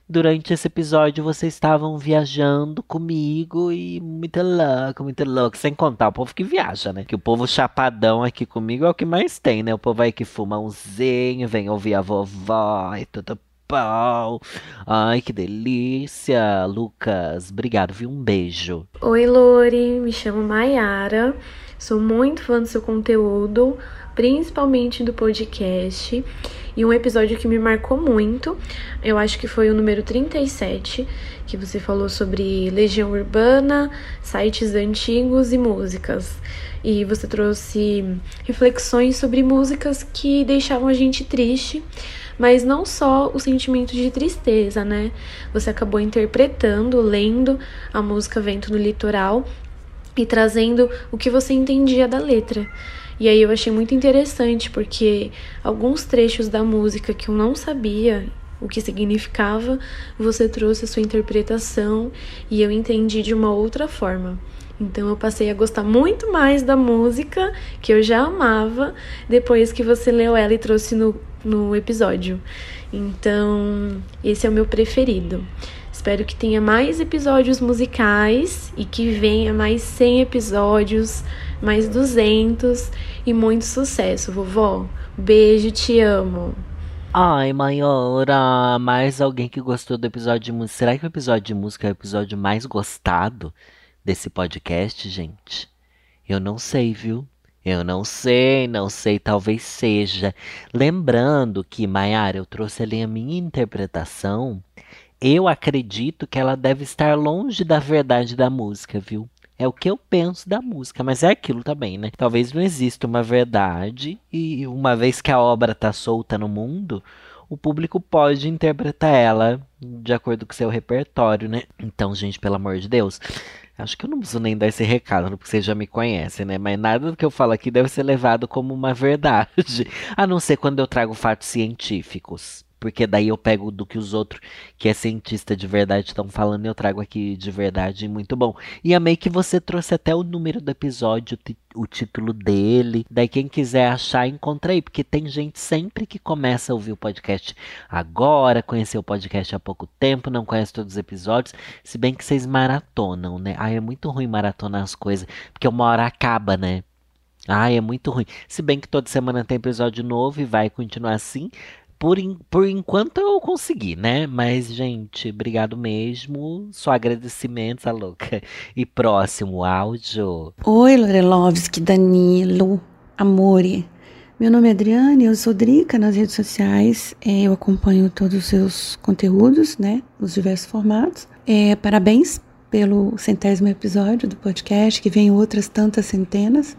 durante esse episódio vocês estavam viajando comigo e muito louco, muito louco. Sem contar o povo que viaja, né? Que o povo chapadão aqui comigo é o que mais tem, né? O povo aí que fuma umzinho, vem ouvir a vovó e tudo bom. Ai, que delícia, Lucas. Obrigado, viu? Um beijo. Oi, Lori. Me chamo Maiara. Sou muito fã do seu conteúdo, principalmente do podcast. E um episódio que me marcou muito, eu acho que foi o número 37, que você falou sobre Legião Urbana, sites antigos e músicas. E você trouxe reflexões sobre músicas que deixavam a gente triste, mas não só o sentimento de tristeza, né? Você acabou interpretando, lendo a música Vento no Litoral e trazendo o que você entendia da letra. E aí eu achei muito interessante porque alguns trechos da música que eu não sabia o que significava, você trouxe a sua interpretação e eu entendi de uma outra forma. Então eu passei a gostar muito mais da música que eu já amava depois que você leu ela e trouxe no, no episódio. Então, esse é o meu preferido. Espero que tenha mais episódios musicais e que venha mais 100 episódios, mais 200 e muito sucesso, vovó. Beijo, te amo. Ai, maiora, mais alguém que gostou do episódio de música. Será que o episódio de música é o episódio mais gostado desse podcast, gente? Eu não sei, viu? Eu não sei, não sei, talvez seja. Lembrando que, Maiara, eu trouxe ali a minha interpretação. Eu acredito que ela deve estar longe da verdade da música, viu? É o que eu penso da música, mas é aquilo também, né? Talvez não exista uma verdade e uma vez que a obra tá solta no mundo, o público pode interpretar ela de acordo com seu repertório, né? Então, gente, pelo amor de Deus, acho que eu não preciso nem dar esse recado, porque vocês já me conhecem, né? Mas nada do que eu falo aqui deve ser levado como uma verdade, a não ser quando eu trago fatos científicos porque daí eu pego do que os outros, que é cientista de verdade, estão falando, eu trago aqui de verdade, muito bom. E amei que você trouxe até o número do episódio, o título dele. Daí quem quiser achar, encontra aí, porque tem gente sempre que começa a ouvir o podcast agora, conheceu o podcast há pouco tempo, não conhece todos os episódios, se bem que vocês maratonam, né? Ai, é muito ruim maratonar as coisas, porque uma hora acaba, né? Ai, é muito ruim. Se bem que toda semana tem episódio novo e vai continuar assim por, in, por enquanto eu consegui, né? Mas, gente, obrigado mesmo. Só agradecimentos, a louca. E próximo áudio. Oi, Lorelovski, Danilo, Amore. Meu nome é Adriane, eu sou Drica nas redes sociais. É, eu acompanho todos os seus conteúdos, né? Nos diversos formatos. É, parabéns pelo centésimo episódio do podcast, que vem outras tantas centenas.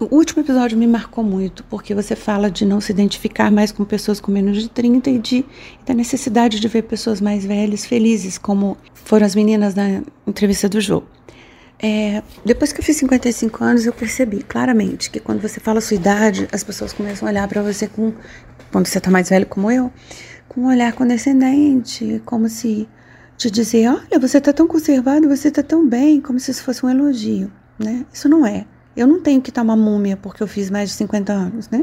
O último episódio me marcou muito, porque você fala de não se identificar mais com pessoas com menos de 30 e, de, da necessidade de ver pessoas mais velhas felizes, como foram as meninas na entrevista do jogo. É, depois que eu fiz 55 anos, eu percebi claramente que quando você fala a sua idade, as pessoas começam a olhar para você com, quando você tá mais velho como eu, com um olhar condescendente, como se te dizer, olha, você tá tão conservado, você tá tão bem, como se isso fosse um elogio, né? Isso não é. Eu não tenho que estar uma múmia porque eu fiz mais de 50 anos, né?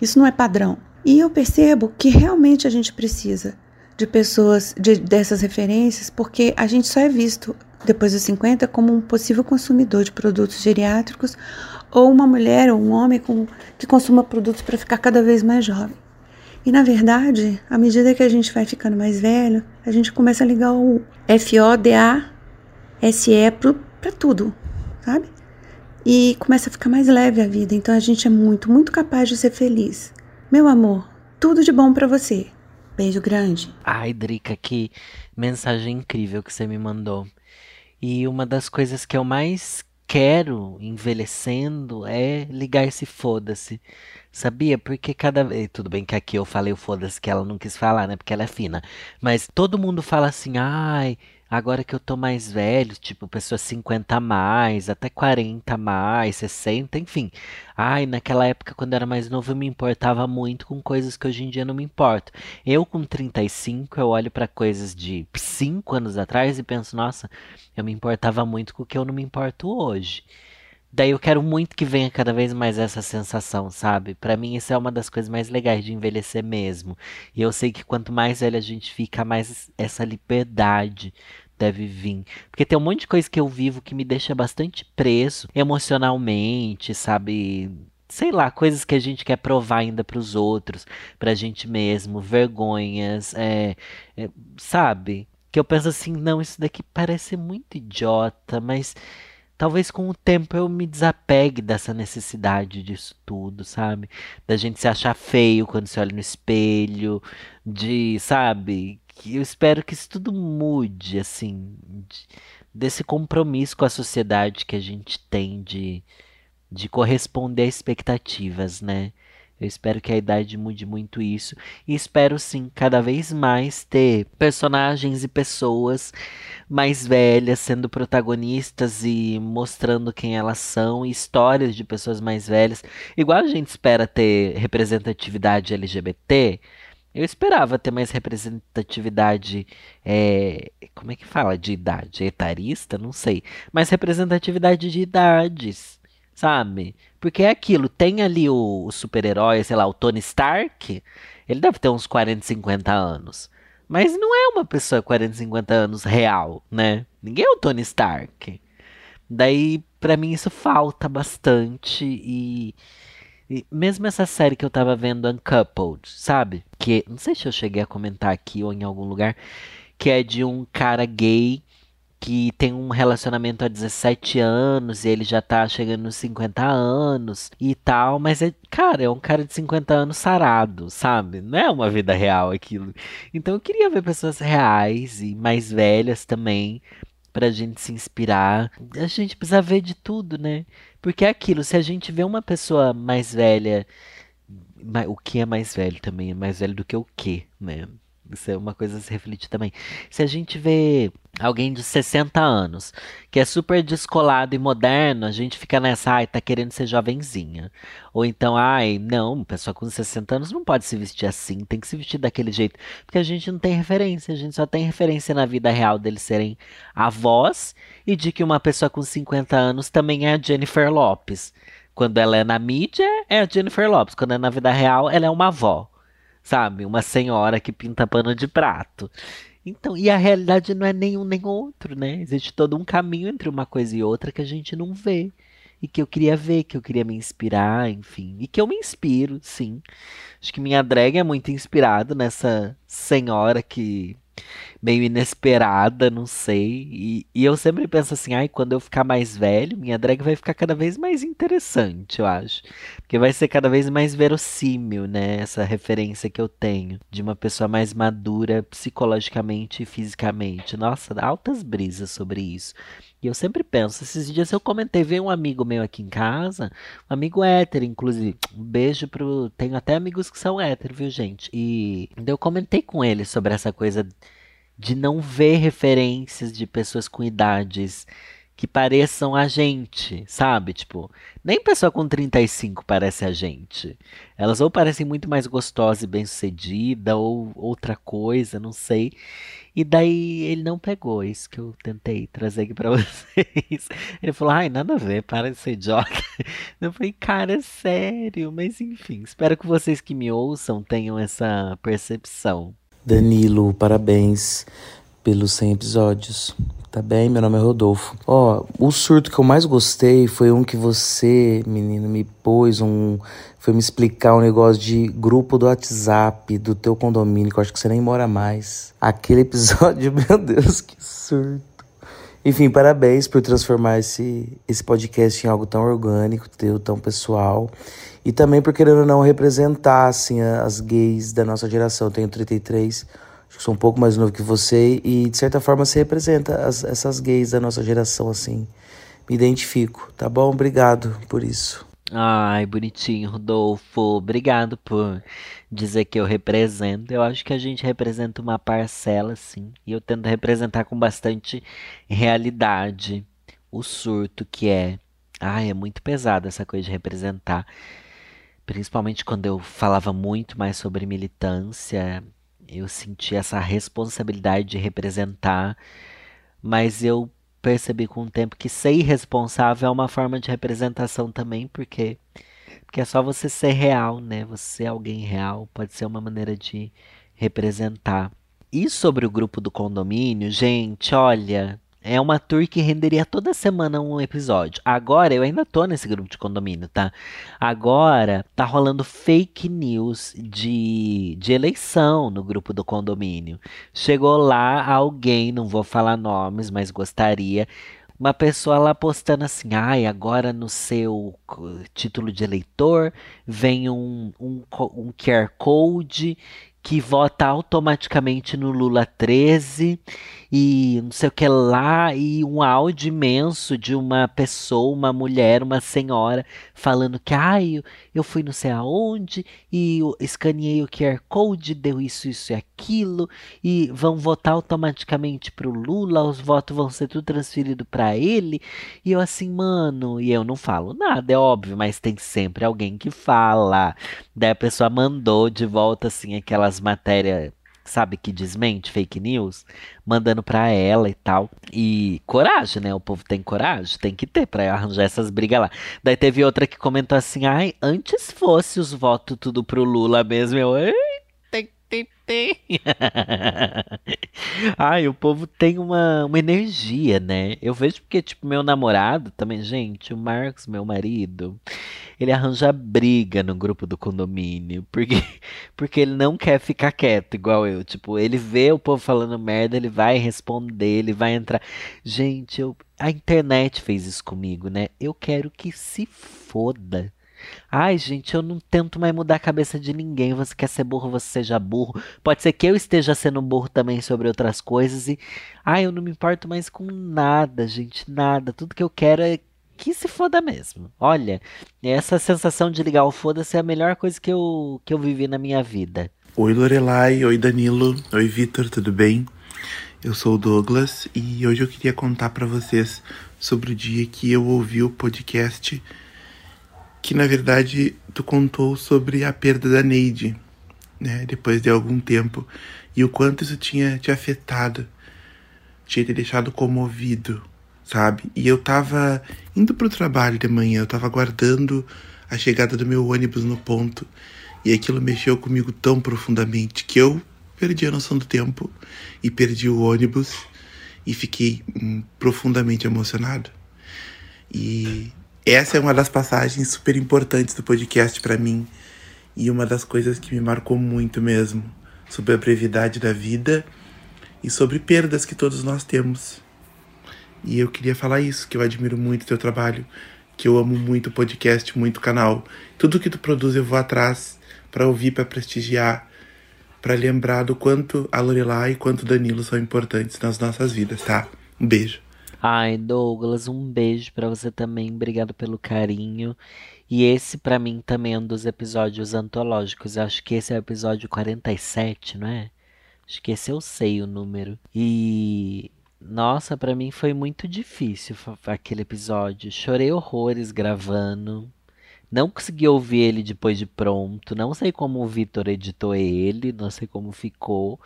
Isso não é padrão. E eu percebo que realmente a gente precisa de pessoas, de, dessas referências, porque a gente só é visto depois dos 50 como um possível consumidor de produtos geriátricos ou uma mulher ou um homem com, que consuma produtos para ficar cada vez mais jovem. E na verdade, à medida que a gente vai ficando mais velho, a gente começa a ligar o FODA-SE para tudo, sabe? E começa a ficar mais leve a vida. Então a gente é muito, muito capaz de ser feliz. Meu amor, tudo de bom para você. Beijo grande. Ai, Drica, que mensagem incrível que você me mandou. E uma das coisas que eu mais quero envelhecendo é ligar esse foda-se. Sabia? Porque cada vez. Tudo bem que aqui eu falei o foda-se que ela não quis falar, né? Porque ela é fina. Mas todo mundo fala assim, ai, Agora que eu tô mais velho, tipo, pessoas 50 a mais, até 40 a mais, 60, enfim. Ai, naquela época, quando eu era mais novo, eu me importava muito com coisas que hoje em dia não me importo. Eu, com 35, eu olho para coisas de 5 anos atrás e penso, nossa, eu me importava muito com o que eu não me importo hoje. Daí eu quero muito que venha cada vez mais essa sensação, sabe? Para mim isso é uma das coisas mais legais de envelhecer mesmo. E eu sei que quanto mais velho a gente fica, mais essa liberdade deve vir. Porque tem um monte de coisa que eu vivo que me deixa bastante preso emocionalmente, sabe? Sei lá, coisas que a gente quer provar ainda para os outros, pra gente mesmo, vergonhas, é, é, sabe? Que eu penso assim, não, isso daqui parece muito idiota, mas talvez com o tempo eu me desapegue dessa necessidade disso tudo, sabe? Da gente se achar feio quando se olha no espelho, de, sabe? Que eu espero que isso tudo mude, assim, de, desse compromisso com a sociedade que a gente tem de, de corresponder a expectativas, né? Eu espero que a idade mude muito isso e espero sim cada vez mais ter personagens e pessoas mais velhas sendo protagonistas e mostrando quem elas são, e histórias de pessoas mais velhas. Igual a gente espera ter representatividade LGBT, eu esperava ter mais representatividade. É, como é que fala? De idade? Etarista? Não sei. Mais representatividade de idades, sabe? Porque é aquilo. Tem ali o, o super-herói, sei lá, o Tony Stark. Ele deve ter uns 40, 50 anos. Mas não é uma pessoa 40, 50 anos real, né? Ninguém é o Tony Stark. Daí, para mim, isso falta bastante e e mesmo essa série que eu tava vendo, Uncoupled, sabe? Que não sei se eu cheguei a comentar aqui ou em algum lugar, que é de um cara gay que tem um relacionamento há 17 anos e ele já tá chegando nos 50 anos e tal, mas é, cara, é um cara de 50 anos sarado, sabe? Não é uma vida real aquilo. Então eu queria ver pessoas reais e mais velhas também pra gente se inspirar. A gente precisa ver de tudo, né? Porque é aquilo, se a gente vê uma pessoa mais velha, o que é mais velho também? É mais velho do que o que, né? Isso é uma coisa a se refletir também. Se a gente vê alguém de 60 anos, que é super descolado e moderno, a gente fica nessa, ai, tá querendo ser jovenzinha. Ou então, ai, não, pessoa com 60 anos não pode se vestir assim, tem que se vestir daquele jeito. Porque a gente não tem referência, a gente só tem referência na vida real deles serem avós e de que uma pessoa com 50 anos também é a Jennifer Lopes. Quando ela é na mídia, é a Jennifer Lopes. Quando é na vida real, ela é uma avó sabe? Uma senhora que pinta pano de prato. Então, e a realidade não é nenhum nem outro, né? Existe todo um caminho entre uma coisa e outra que a gente não vê. E que eu queria ver, que eu queria me inspirar, enfim. E que eu me inspiro, sim. Acho que minha drag é muito inspirado nessa senhora que meio inesperada, não sei. E, e, eu sempre penso assim, ai, quando eu ficar mais velho, minha drag vai ficar cada vez mais interessante, eu acho. Porque vai ser cada vez mais verossímil, né? Essa referência que eu tenho de uma pessoa mais madura psicologicamente e fisicamente. Nossa, altas brisas sobre isso. E eu sempre penso, esses dias eu comentei, veio um amigo meu aqui em casa, um amigo hétero, inclusive. Um beijo pro. Tenho até amigos que são héteros, viu, gente? E eu comentei com ele sobre essa coisa de não ver referências de pessoas com idades que pareçam a gente, sabe? Tipo, nem pessoa com 35 parece a gente. Elas ou parecem muito mais gostosa e bem-sucedida, ou outra coisa, não sei. E daí ele não pegou é isso que eu tentei trazer aqui pra vocês. Ele falou, ai, nada a ver, para de ser idiota. Eu falei, cara, é sério, mas enfim, espero que vocês que me ouçam tenham essa percepção. Danilo, parabéns pelos 100 episódios. Tá bem? Meu nome é Rodolfo. Ó, o surto que eu mais gostei foi um que você, menino, me pôs um. Foi me explicar um negócio de grupo do WhatsApp do teu condomínio, que eu acho que você nem mora mais. Aquele episódio, meu Deus, que surto. Enfim, parabéns por transformar esse, esse podcast em algo tão orgânico, teu, tão pessoal. E também por querendo ou não representar, assim, as gays da nossa geração. Eu tenho 33 Acho que sou um pouco mais novo que você e de certa forma você representa as, essas gays da nossa geração assim. Me identifico, tá bom? Obrigado por isso. Ai, bonitinho, Rodolfo. Obrigado por dizer que eu represento. Eu acho que a gente representa uma parcela, sim. E eu tento representar com bastante realidade o surto que é. Ai, é muito pesado essa coisa de representar. Principalmente quando eu falava muito mais sobre militância eu senti essa responsabilidade de representar, mas eu percebi com o tempo que ser irresponsável é uma forma de representação também, porque, porque é só você ser real, né? Você ser alguém real pode ser uma maneira de representar. E sobre o grupo do condomínio, gente, olha, é uma tour que renderia toda semana um episódio. Agora, eu ainda tô nesse grupo de condomínio, tá? Agora, tá rolando fake news de, de eleição no grupo do condomínio. Chegou lá alguém, não vou falar nomes, mas gostaria. Uma pessoa lá postando assim, ai, agora no seu título de eleitor vem um, um, um QR Code que vota automaticamente no Lula 13 e não sei o que lá, e um áudio imenso de uma pessoa, uma mulher, uma senhora, falando que ai, eu fui não sei aonde e escaneei o QR Code, deu isso, isso e aquilo, e vão votar automaticamente pro Lula, os votos vão ser tudo transferido para ele. E eu assim, mano, e eu não falo nada, é óbvio, mas tem sempre alguém que fala. Daí a pessoa mandou de volta assim aquelas matérias sabe, que desmente fake news, mandando para ela e tal. E coragem, né? O povo tem coragem, tem que ter para arranjar essas brigas lá. Daí teve outra que comentou assim: ai, antes fosse os votos tudo pro Lula mesmo. Eu, tem. Ai, o povo tem uma, uma energia, né? Eu vejo porque, tipo, meu namorado também, gente, o Marcos, meu marido, ele arranja briga no grupo do condomínio, porque, porque ele não quer ficar quieto, igual eu. Tipo, ele vê o povo falando merda, ele vai responder, ele vai entrar. Gente, eu, a internet fez isso comigo, né? Eu quero que se foda. Ai, gente, eu não tento mais mudar a cabeça de ninguém. Você quer ser burro, você seja burro. Pode ser que eu esteja sendo burro também sobre outras coisas. E, ai, eu não me importo mais com nada, gente, nada. Tudo que eu quero é que se foda mesmo. Olha, essa sensação de ligar o foda-se é a melhor coisa que eu, que eu vivi na minha vida. Oi, Lorelai. Oi, Danilo. Oi, Vitor, tudo bem? Eu sou o Douglas e hoje eu queria contar para vocês sobre o dia que eu ouvi o podcast que na verdade tu contou sobre a perda da Neide, né, depois de algum tempo, e o quanto isso tinha te afetado, tinha te deixado comovido, sabe? E eu tava indo pro trabalho de manhã, eu tava aguardando a chegada do meu ônibus no ponto, e aquilo mexeu comigo tão profundamente que eu perdi a noção do tempo e perdi o ônibus e fiquei hum, profundamente emocionado. E essa é uma das passagens super importantes do podcast para mim e uma das coisas que me marcou muito mesmo sobre a brevidade da vida e sobre perdas que todos nós temos. E eu queria falar isso, que eu admiro muito o teu trabalho, que eu amo muito o podcast, muito o canal. Tudo que tu produz eu vou atrás para ouvir, para prestigiar, para lembrar do quanto a Lorelai e quanto o Danilo são importantes nas nossas vidas, tá? Um beijo. Ai, Douglas, um beijo para você também. Obrigado pelo carinho. E esse para mim também é um dos episódios antológicos. Acho que esse é o episódio 47, não é? Acho que esse eu sei o número. E nossa, para mim foi muito difícil aquele episódio. Chorei horrores gravando. Não consegui ouvir ele depois de pronto. Não sei como o Vitor editou ele, não sei como ficou.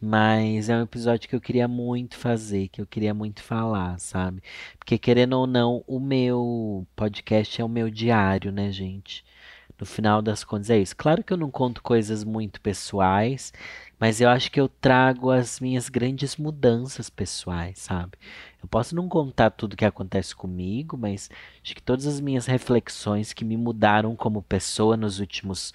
Mas é um episódio que eu queria muito fazer, que eu queria muito falar, sabe? Porque querendo ou não, o meu podcast é o meu diário, né, gente? No final das contas é isso. Claro que eu não conto coisas muito pessoais, mas eu acho que eu trago as minhas grandes mudanças pessoais, sabe? Eu posso não contar tudo que acontece comigo, mas acho que todas as minhas reflexões que me mudaram como pessoa nos últimos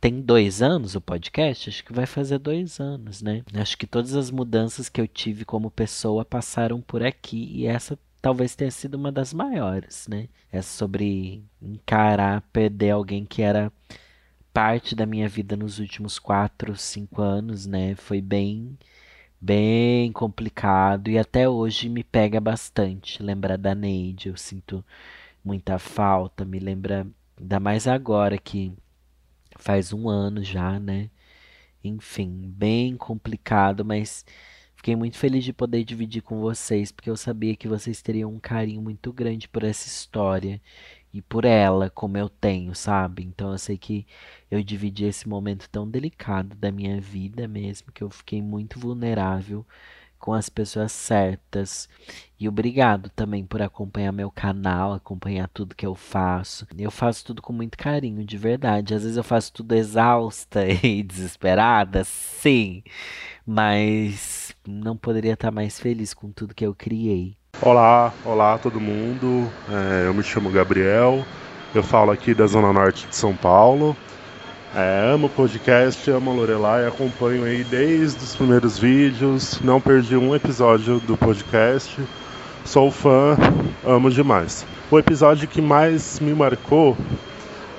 tem dois anos o podcast? Acho que vai fazer dois anos, né? Acho que todas as mudanças que eu tive como pessoa passaram por aqui e essa talvez tenha sido uma das maiores, né? É sobre encarar, perder alguém que era parte da minha vida nos últimos quatro, cinco anos, né? Foi bem, bem complicado e até hoje me pega bastante lembrar da Neide. Eu sinto muita falta, me lembra, ainda mais agora que faz um ano já, né? Enfim, bem complicado, mas fiquei muito feliz de poder dividir com vocês, porque eu sabia que vocês teriam um carinho muito grande por essa história e por ela, como eu tenho, sabe? Então eu sei que eu dividi esse momento tão delicado da minha vida mesmo, que eu fiquei muito vulnerável com as pessoas certas. E obrigado também por acompanhar meu canal, acompanhar tudo que eu faço. Eu faço tudo com muito carinho, de verdade. Às vezes eu faço tudo exausta e desesperada, sim. Mas não poderia estar mais feliz com tudo que eu criei. Olá, olá todo mundo. É, eu me chamo Gabriel. Eu falo aqui da Zona Norte de São Paulo. É, amo podcast, amo Lorelai, acompanho aí desde os primeiros vídeos, não perdi um episódio do podcast, sou fã, amo demais. O episódio que mais me marcou,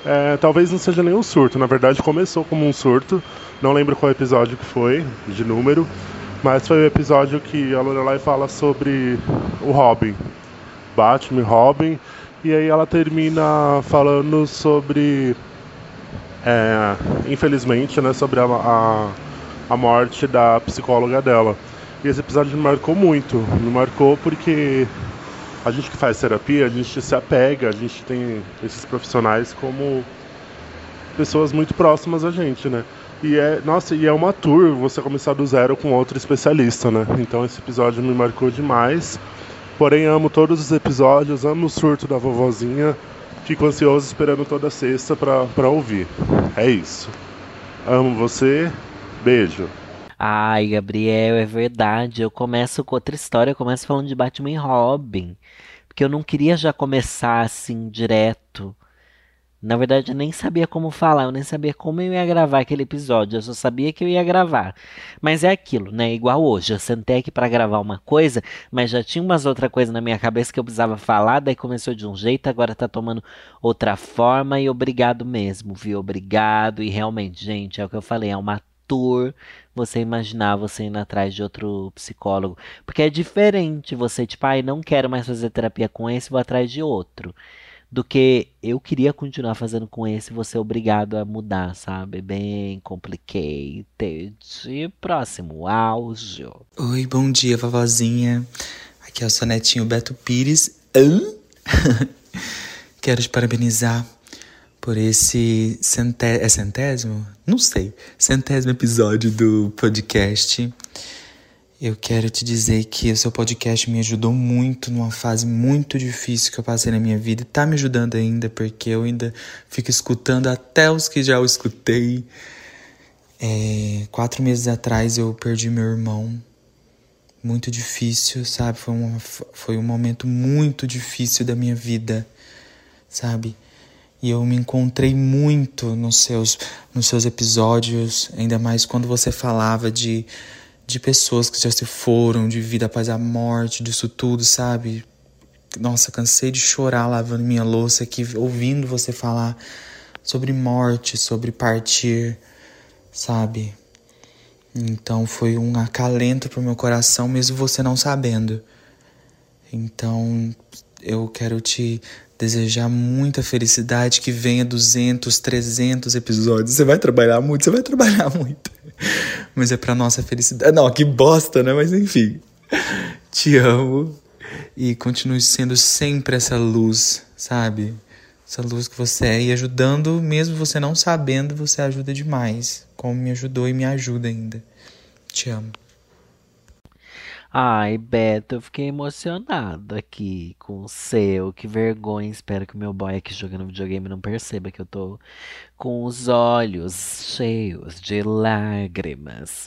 é, talvez não seja nenhum surto, na verdade começou como um surto, não lembro qual episódio que foi, de número, mas foi o episódio que a Lorelai fala sobre o Robin, Batman Robin, e aí ela termina falando sobre é, infelizmente, né, sobre a, a, a, morte da psicóloga dela. E esse episódio me marcou muito. Me marcou porque a gente que faz terapia, a gente se apega, a gente tem esses profissionais como pessoas muito próximas a gente, né? E é, nossa, e é uma tour você começar do zero com outro especialista, né? Então esse episódio me marcou demais. Porém, amo todos os episódios, amo o surto da vovozinha. Fico ansioso esperando toda sexta para ouvir. É isso. Amo você. Beijo. Ai, Gabriel, é verdade. Eu começo com outra história. Eu começo falando de Batman e Robin. Porque eu não queria já começar assim direto. Na verdade, eu nem sabia como falar, eu nem sabia como eu ia gravar aquele episódio, eu só sabia que eu ia gravar. Mas é aquilo, né? Igual hoje, eu sentei aqui para gravar uma coisa, mas já tinha umas outra coisa na minha cabeça que eu precisava falar, daí começou de um jeito, agora tá tomando outra forma e obrigado mesmo, viu? Obrigado. E realmente, gente, é o que eu falei, é uma tour você imaginar você indo atrás de outro psicólogo. Porque é diferente você, tipo, ai, não quero mais fazer terapia com esse, vou atrás de outro do que eu queria continuar fazendo com esse, você é obrigado a mudar, sabe? Bem complicated. Próximo, áudio. Oi, bom dia, vovozinha. Aqui é o seu netinho Beto Pires. Quero te parabenizar por esse é centésimo? Não sei. Centésimo episódio do podcast. Eu quero te dizer que o seu podcast me ajudou muito numa fase muito difícil que eu passei na minha vida e tá me ajudando ainda, porque eu ainda fico escutando até os que já eu escutei. É, quatro meses atrás eu perdi meu irmão. Muito difícil, sabe? Foi, uma, foi um momento muito difícil da minha vida, sabe? E eu me encontrei muito nos seus, nos seus episódios, ainda mais quando você falava de de pessoas que já se foram, de vida após a morte, disso tudo, sabe? Nossa, cansei de chorar lavando minha louça aqui, ouvindo você falar sobre morte, sobre partir, sabe? Então foi um acalento pro meu coração, mesmo você não sabendo. Então, eu quero te desejar muita felicidade, que venha 200, 300 episódios. Você vai trabalhar muito, você vai trabalhar muito. Mas é pra nossa felicidade. Não, que bosta, né? Mas enfim. Te amo e continue sendo sempre essa luz, sabe? Essa luz que você é e ajudando, mesmo você não sabendo, você ajuda demais. Como me ajudou e me ajuda ainda. Te amo. Ai, Beto, eu fiquei emocionado aqui com o seu. Que vergonha. Espero que o meu boy aqui jogando videogame não perceba que eu tô com os olhos cheios de lágrimas.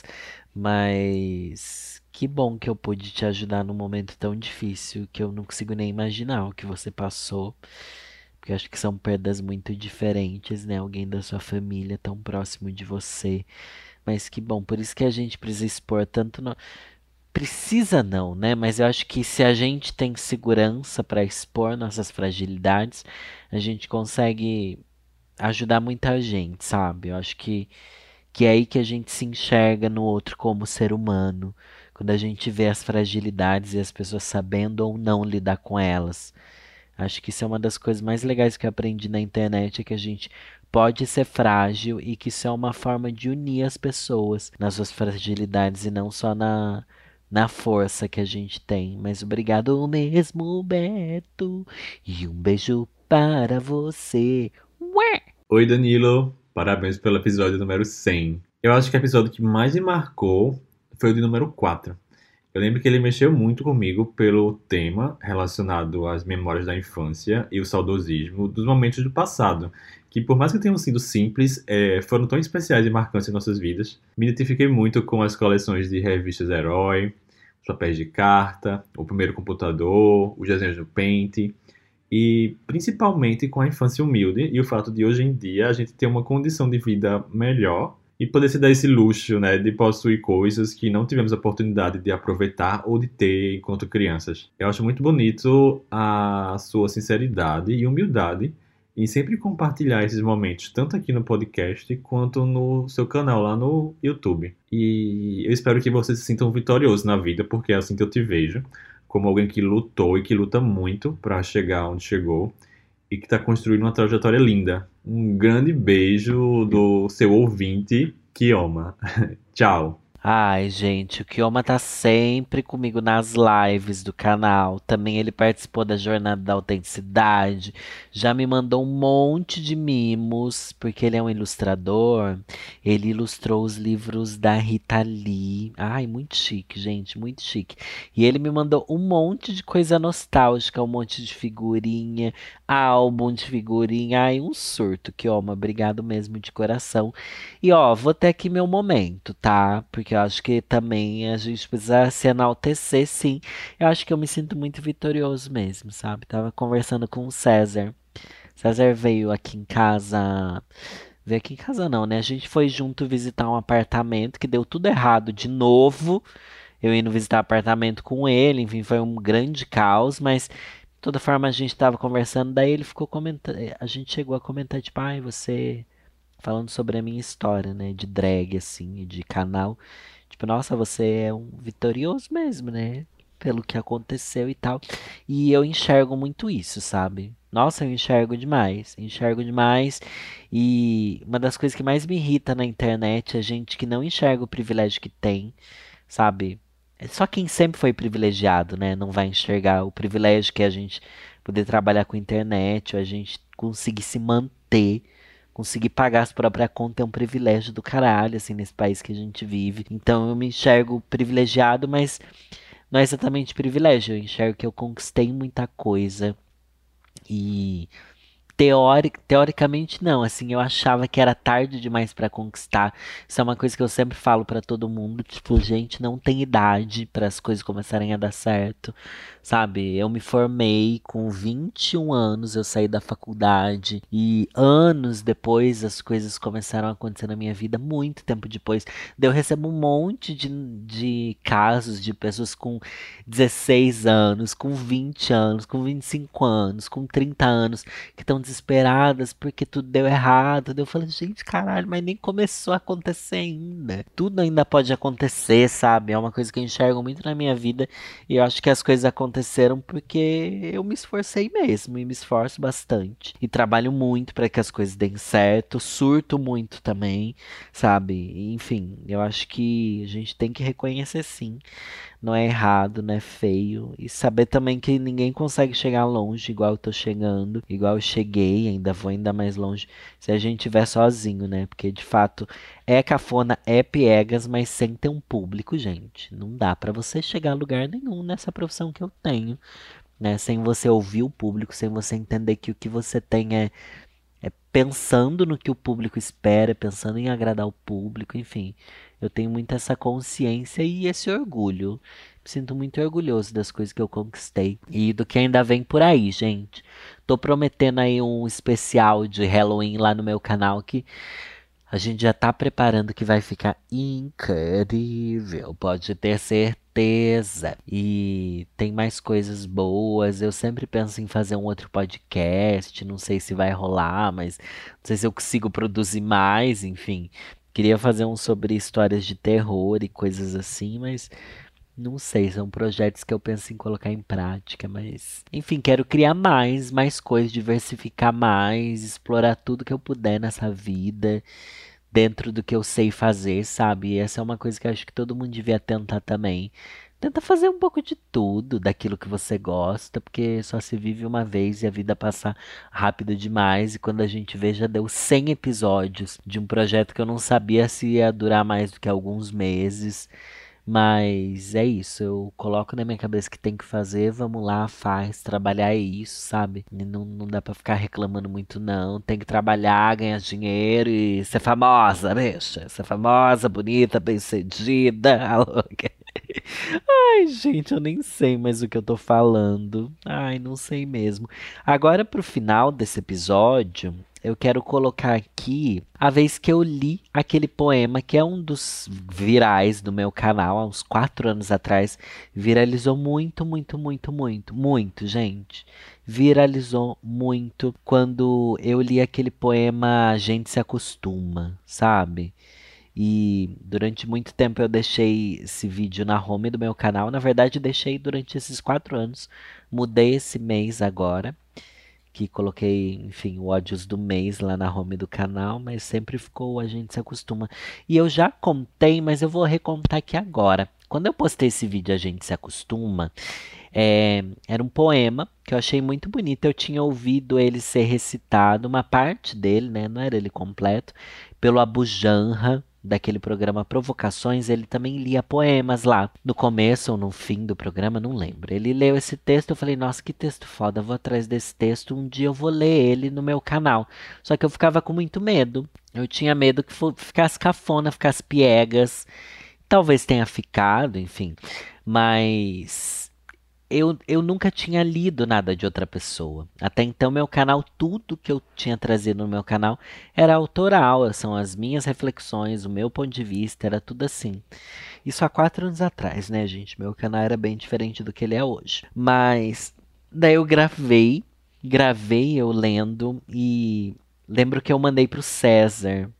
Mas que bom que eu pude te ajudar num momento tão difícil que eu não consigo nem imaginar o que você passou. Porque eu acho que são perdas muito diferentes, né? Alguém da sua família tão próximo de você. Mas que bom, por isso que a gente precisa expor tanto no precisa não, né? Mas eu acho que se a gente tem segurança para expor nossas fragilidades, a gente consegue ajudar muita gente, sabe? Eu acho que que é aí que a gente se enxerga no outro como ser humano, quando a gente vê as fragilidades e as pessoas sabendo ou não lidar com elas. Acho que isso é uma das coisas mais legais que eu aprendi na internet, é que a gente pode ser frágil e que isso é uma forma de unir as pessoas nas suas fragilidades e não só na na força que a gente tem. Mas obrigado mesmo, Beto. E um beijo para você. Oi, Danilo. Parabéns pelo episódio número 100. Eu acho que o episódio que mais me marcou foi o de número 4. Eu lembro que ele mexeu muito comigo pelo tema relacionado às memórias da infância e o saudosismo dos momentos do passado, que por mais que tenham sido simples, é, foram tão especiais e marcantes em nossas vidas. Me identifiquei muito com as coleções de revistas Herói, os papéis de carta, o primeiro computador, os desenhos do Paint e principalmente com a infância humilde e o fato de hoje em dia a gente ter uma condição de vida melhor e poder se dar esse luxo, né, de possuir coisas que não tivemos a oportunidade de aproveitar ou de ter enquanto crianças. Eu acho muito bonito a sua sinceridade e humildade em sempre compartilhar esses momentos, tanto aqui no podcast quanto no seu canal lá no YouTube. E eu espero que você se sinta um vitorioso na vida, porque é assim que eu te vejo, como alguém que lutou e que luta muito para chegar onde chegou e que está construindo uma trajetória linda. Um grande beijo do seu ouvinte, Kioma. Tchau. Ai, gente, o Kioma tá sempre comigo nas lives do canal. Também ele participou da Jornada da Autenticidade. Já me mandou um monte de mimos, porque ele é um ilustrador. Ele ilustrou os livros da Rita Lee. Ai, muito chique, gente, muito chique. E ele me mandou um monte de coisa nostálgica, um monte de figurinha, álbum de figurinha. Ai, um surto, Kioma. Obrigado mesmo de coração. E ó, vou ter aqui meu momento, tá? Porque eu acho que também a gente precisa se enaltecer, sim. Eu acho que eu me sinto muito vitorioso mesmo, sabe? Tava conversando com o César. César veio aqui em casa. Veio aqui em casa não, né? A gente foi junto visitar um apartamento que deu tudo errado de novo. Eu indo visitar apartamento com ele, enfim, foi um grande caos, mas de toda forma a gente tava conversando, daí ele ficou comentando, a gente chegou a comentar tipo, ai, você falando sobre a minha história, né, de drag assim, de canal. Tipo, nossa, você é um vitorioso mesmo, né? Pelo que aconteceu e tal. E eu enxergo muito isso, sabe? Nossa, eu enxergo demais. Enxergo demais. E uma das coisas que mais me irrita na internet é gente que não enxerga o privilégio que tem, sabe? É só quem sempre foi privilegiado, né? Não vai enxergar o privilégio que é a gente poder trabalhar com internet, ou a gente conseguir se manter conseguir pagar as próprias contas é um privilégio do caralho, assim, nesse país que a gente vive. Então eu me enxergo privilegiado, mas não é exatamente privilégio. Eu enxergo que eu conquistei muita coisa. E Teoric, teoricamente não, assim, eu achava que era tarde demais para conquistar. Isso é uma coisa que eu sempre falo para todo mundo, tipo, gente, não tem idade para as coisas começarem a dar certo, sabe? Eu me formei com 21 anos, eu saí da faculdade e anos depois as coisas começaram a acontecer na minha vida, muito tempo depois. Eu recebo um monte de, de casos de pessoas com 16 anos, com 20 anos, com 25 anos, com 30 anos que estão desesperadas porque tudo deu errado. Eu falei, gente, caralho, mas nem começou a acontecer ainda. Tudo ainda pode acontecer, sabe? É uma coisa que eu enxergo muito na minha vida e eu acho que as coisas aconteceram porque eu me esforcei mesmo e me esforço bastante e trabalho muito para que as coisas deem certo, surto muito também, sabe? Enfim, eu acho que a gente tem que reconhecer sim não é errado, não é feio. E saber também que ninguém consegue chegar longe igual eu tô chegando, igual eu cheguei, ainda vou ainda mais longe se a gente estiver sozinho, né? Porque de fato é cafona, é piegas, mas sem ter um público, gente. Não dá para você chegar a lugar nenhum nessa profissão que eu tenho, né? Sem você ouvir o público, sem você entender que o que você tem é é pensando no que o público espera, pensando em agradar o público, enfim. Eu tenho muito essa consciência e esse orgulho. Me sinto muito orgulhoso das coisas que eu conquistei e do que ainda vem por aí, gente. Tô prometendo aí um especial de Halloween lá no meu canal que a gente já tá preparando que vai ficar incrível, pode ter certeza. E tem mais coisas boas. Eu sempre penso em fazer um outro podcast, não sei se vai rolar, mas não sei se eu consigo produzir mais, enfim. Queria fazer um sobre histórias de terror e coisas assim, mas não sei, são projetos que eu penso em colocar em prática, mas enfim, quero criar mais, mais coisas, diversificar mais, explorar tudo que eu puder nessa vida, dentro do que eu sei fazer, sabe? E essa é uma coisa que eu acho que todo mundo devia tentar também. Tenta fazer um pouco de tudo, daquilo que você gosta, porque só se vive uma vez e a vida passa rápido demais. E quando a gente vê, já deu 100 episódios de um projeto que eu não sabia se ia durar mais do que alguns meses. Mas é isso, eu coloco na minha cabeça que tem que fazer, vamos lá, faz, trabalhar é isso, sabe? Não, não dá pra ficar reclamando muito, não. Tem que trabalhar, ganhar dinheiro e ser famosa, bicha. Ser famosa, bonita, bem-sucedida, louca. Ai, gente, eu nem sei mais o que eu tô falando. Ai, não sei mesmo. Agora, pro final desse episódio, eu quero colocar aqui a vez que eu li aquele poema que é um dos virais do meu canal há uns quatro anos atrás. Viralizou muito, muito, muito, muito, muito, gente. Viralizou muito quando eu li aquele poema A Gente Se Acostuma, sabe? E durante muito tempo eu deixei esse vídeo na home do meu canal. Na verdade, deixei durante esses quatro anos. Mudei esse mês agora. Que coloquei, enfim, o ódios do mês lá na home do canal, mas sempre ficou A Gente Se Acostuma. E eu já contei, mas eu vou recontar aqui agora. Quando eu postei esse vídeo A Gente Se Acostuma, é, era um poema que eu achei muito bonito. Eu tinha ouvido ele ser recitado, uma parte dele, né? Não era ele completo, pelo Abu Janra, daquele programa Provocações, ele também lia poemas lá. No começo ou no fim do programa, não lembro. Ele leu esse texto, eu falei, nossa, que texto foda, vou atrás desse texto, um dia eu vou ler ele no meu canal. Só que eu ficava com muito medo. Eu tinha medo que ficasse cafona, ficasse piegas. Talvez tenha ficado, enfim. Mas eu, eu nunca tinha lido nada de outra pessoa. Até então, meu canal, tudo que eu tinha trazido no meu canal era autoral, são as minhas reflexões, o meu ponto de vista, era tudo assim. Isso há quatro anos atrás, né, gente? Meu canal era bem diferente do que ele é hoje. Mas daí eu gravei, gravei eu lendo e lembro que eu mandei pro César.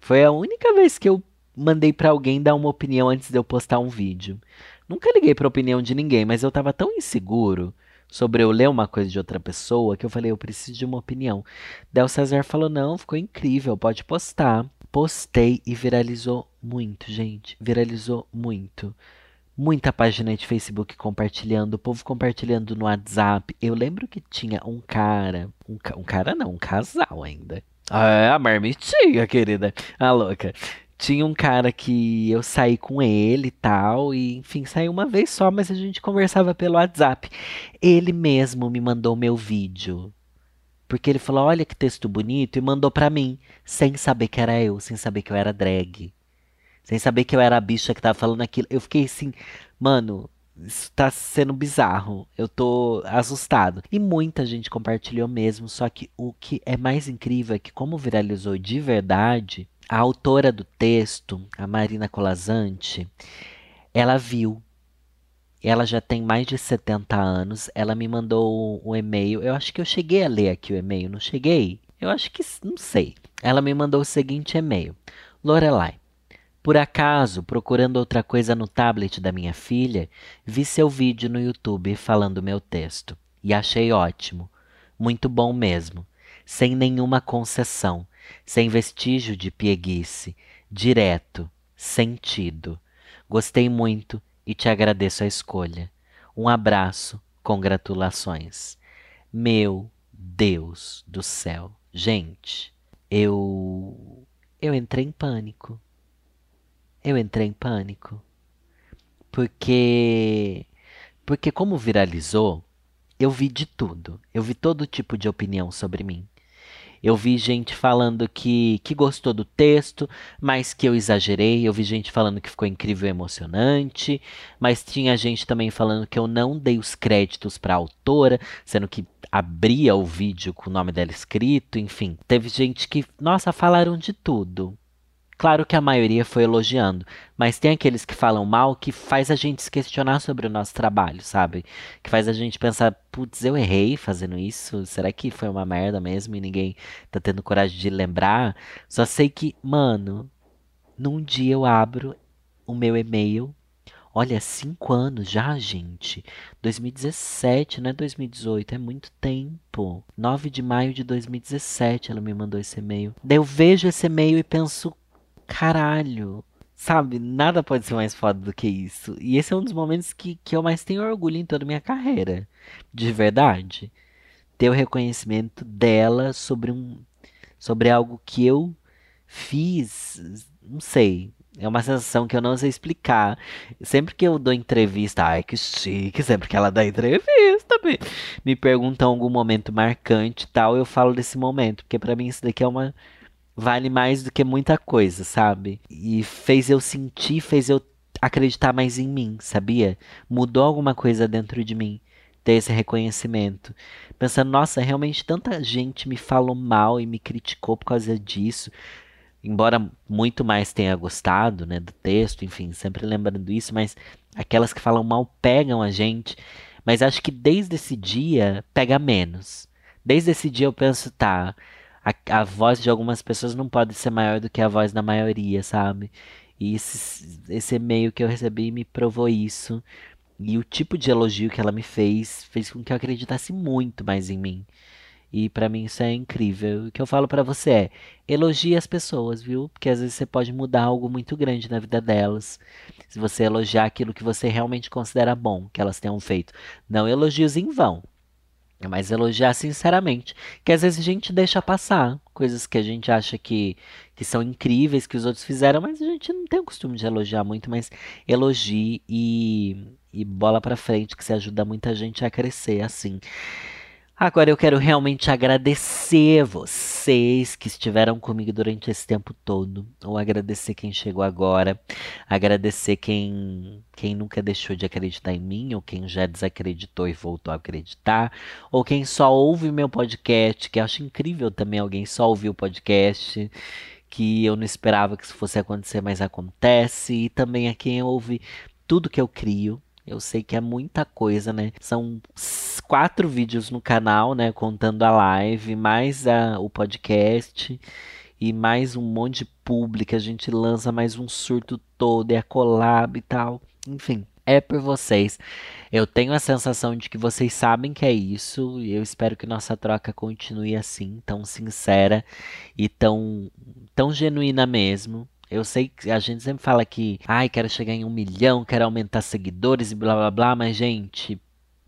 Foi a única vez que eu mandei para alguém dar uma opinião antes de eu postar um vídeo. Nunca liguei para a opinião de ninguém, mas eu estava tão inseguro sobre eu ler uma coisa de outra pessoa que eu falei, eu preciso de uma opinião. Del César falou, não, ficou incrível, pode postar. Postei e viralizou muito, gente. Viralizou muito. Muita página de Facebook compartilhando, o povo compartilhando no WhatsApp. Eu lembro que tinha um cara, um, um cara não, um casal ainda. É, a marmitinha, querida. A louca. Tinha um cara que eu saí com ele e tal, e enfim, saí uma vez só, mas a gente conversava pelo WhatsApp. Ele mesmo me mandou meu vídeo. Porque ele falou: "Olha que texto bonito" e mandou para mim, sem saber que era eu, sem saber que eu era drag. Sem saber que eu era a bicha que tava falando aquilo. Eu fiquei assim, mano, isso tá sendo bizarro. Eu tô assustado. E muita gente compartilhou mesmo. Só que o que é mais incrível é que, como viralizou de verdade, a autora do texto, a Marina Colazante, ela viu. ela já tem mais de 70 anos. Ela me mandou um e-mail. Eu acho que eu cheguei a ler aqui o e-mail, não cheguei? Eu acho que não sei. Ela me mandou o seguinte e-mail: Lorelai, por acaso, procurando outra coisa no tablet da minha filha, vi seu vídeo no YouTube falando meu texto e achei ótimo. Muito bom mesmo. Sem nenhuma concessão, sem vestígio de pieguice, direto, sentido. Gostei muito e te agradeço a escolha. Um abraço, congratulações. Meu Deus do céu. Gente, eu eu entrei em pânico. Eu entrei em pânico. Porque porque como viralizou, eu vi de tudo. Eu vi todo tipo de opinião sobre mim. Eu vi gente falando que, que gostou do texto, mas que eu exagerei. Eu vi gente falando que ficou incrível e emocionante. Mas tinha gente também falando que eu não dei os créditos para a autora, sendo que abria o vídeo com o nome dela escrito. Enfim, teve gente que, nossa, falaram de tudo. Claro que a maioria foi elogiando, mas tem aqueles que falam mal que faz a gente se questionar sobre o nosso trabalho, sabe? Que faz a gente pensar, putz, eu errei fazendo isso? Será que foi uma merda mesmo e ninguém tá tendo coragem de lembrar? Só sei que, mano, num dia eu abro o meu e-mail. Olha, cinco anos já, gente. 2017, não é 2018, é muito tempo. 9 de maio de 2017 ela me mandou esse e-mail. Daí eu vejo esse e-mail e penso, caralho. Sabe, nada pode ser mais foda do que isso. E esse é um dos momentos que, que eu mais tenho orgulho em toda a minha carreira. De verdade. Ter o reconhecimento dela sobre um. sobre algo que eu fiz. Não sei. É uma sensação que eu não sei explicar. Sempre que eu dou entrevista, ai que chique, sempre que ela dá entrevista, me, me perguntam algum momento marcante e tal, eu falo desse momento, porque para mim isso daqui é uma vale mais do que muita coisa, sabe? E fez eu sentir, fez eu acreditar mais em mim, sabia? Mudou alguma coisa dentro de mim ter esse reconhecimento. Pensando, nossa, realmente tanta gente me falou mal e me criticou por causa disso. Embora muito mais tenha gostado, né, do texto, enfim, sempre lembrando isso, mas aquelas que falam mal pegam a gente. Mas acho que desde esse dia pega menos. Desde esse dia eu penso, tá, a, a voz de algumas pessoas não pode ser maior do que a voz da maioria, sabe? E esse, esse e-mail que eu recebi me provou isso. E o tipo de elogio que ela me fez fez com que eu acreditasse muito mais em mim. E para mim isso é incrível. O que eu falo para você é: elogie as pessoas, viu? Porque às vezes você pode mudar algo muito grande na vida delas. Se você elogiar aquilo que você realmente considera bom que elas tenham feito. Não elogios em vão. Mas elogiar sinceramente. Que às vezes a gente deixa passar coisas que a gente acha que, que são incríveis, que os outros fizeram, mas a gente não tem o costume de elogiar muito, mas elogie e, e bola pra frente, que se ajuda muita gente a crescer assim. Agora eu quero realmente agradecer vocês que estiveram comigo durante esse tempo todo, ou agradecer quem chegou agora, agradecer quem quem nunca deixou de acreditar em mim, ou quem já desacreditou e voltou a acreditar, ou quem só ouve meu podcast, que eu acho incrível também alguém só ouvir o podcast, que eu não esperava que isso fosse acontecer, mas acontece, e também a quem ouve tudo que eu crio, eu sei que é muita coisa, né? São quatro vídeos no canal, né? Contando a live, mais a, o podcast e mais um monte de público. A gente lança mais um surto todo, é a collab e tal. Enfim, é por vocês. Eu tenho a sensação de que vocês sabem que é isso e eu espero que nossa troca continue assim, tão sincera e tão, tão genuína mesmo. Eu sei que a gente sempre fala que, ai, quero chegar em um milhão, quero aumentar seguidores e blá blá blá, mas, gente,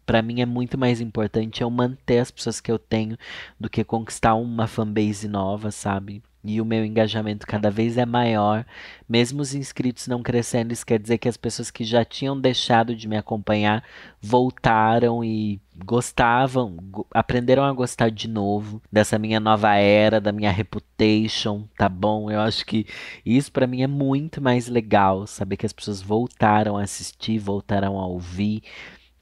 para mim é muito mais importante eu manter as pessoas que eu tenho do que conquistar uma fanbase nova, sabe? E o meu engajamento cada vez é maior, mesmo os inscritos não crescendo, isso quer dizer que as pessoas que já tinham deixado de me acompanhar voltaram e gostavam, aprenderam a gostar de novo dessa minha nova era, da minha reputation, tá bom? Eu acho que isso para mim é muito mais legal, saber que as pessoas voltaram a assistir, voltaram a ouvir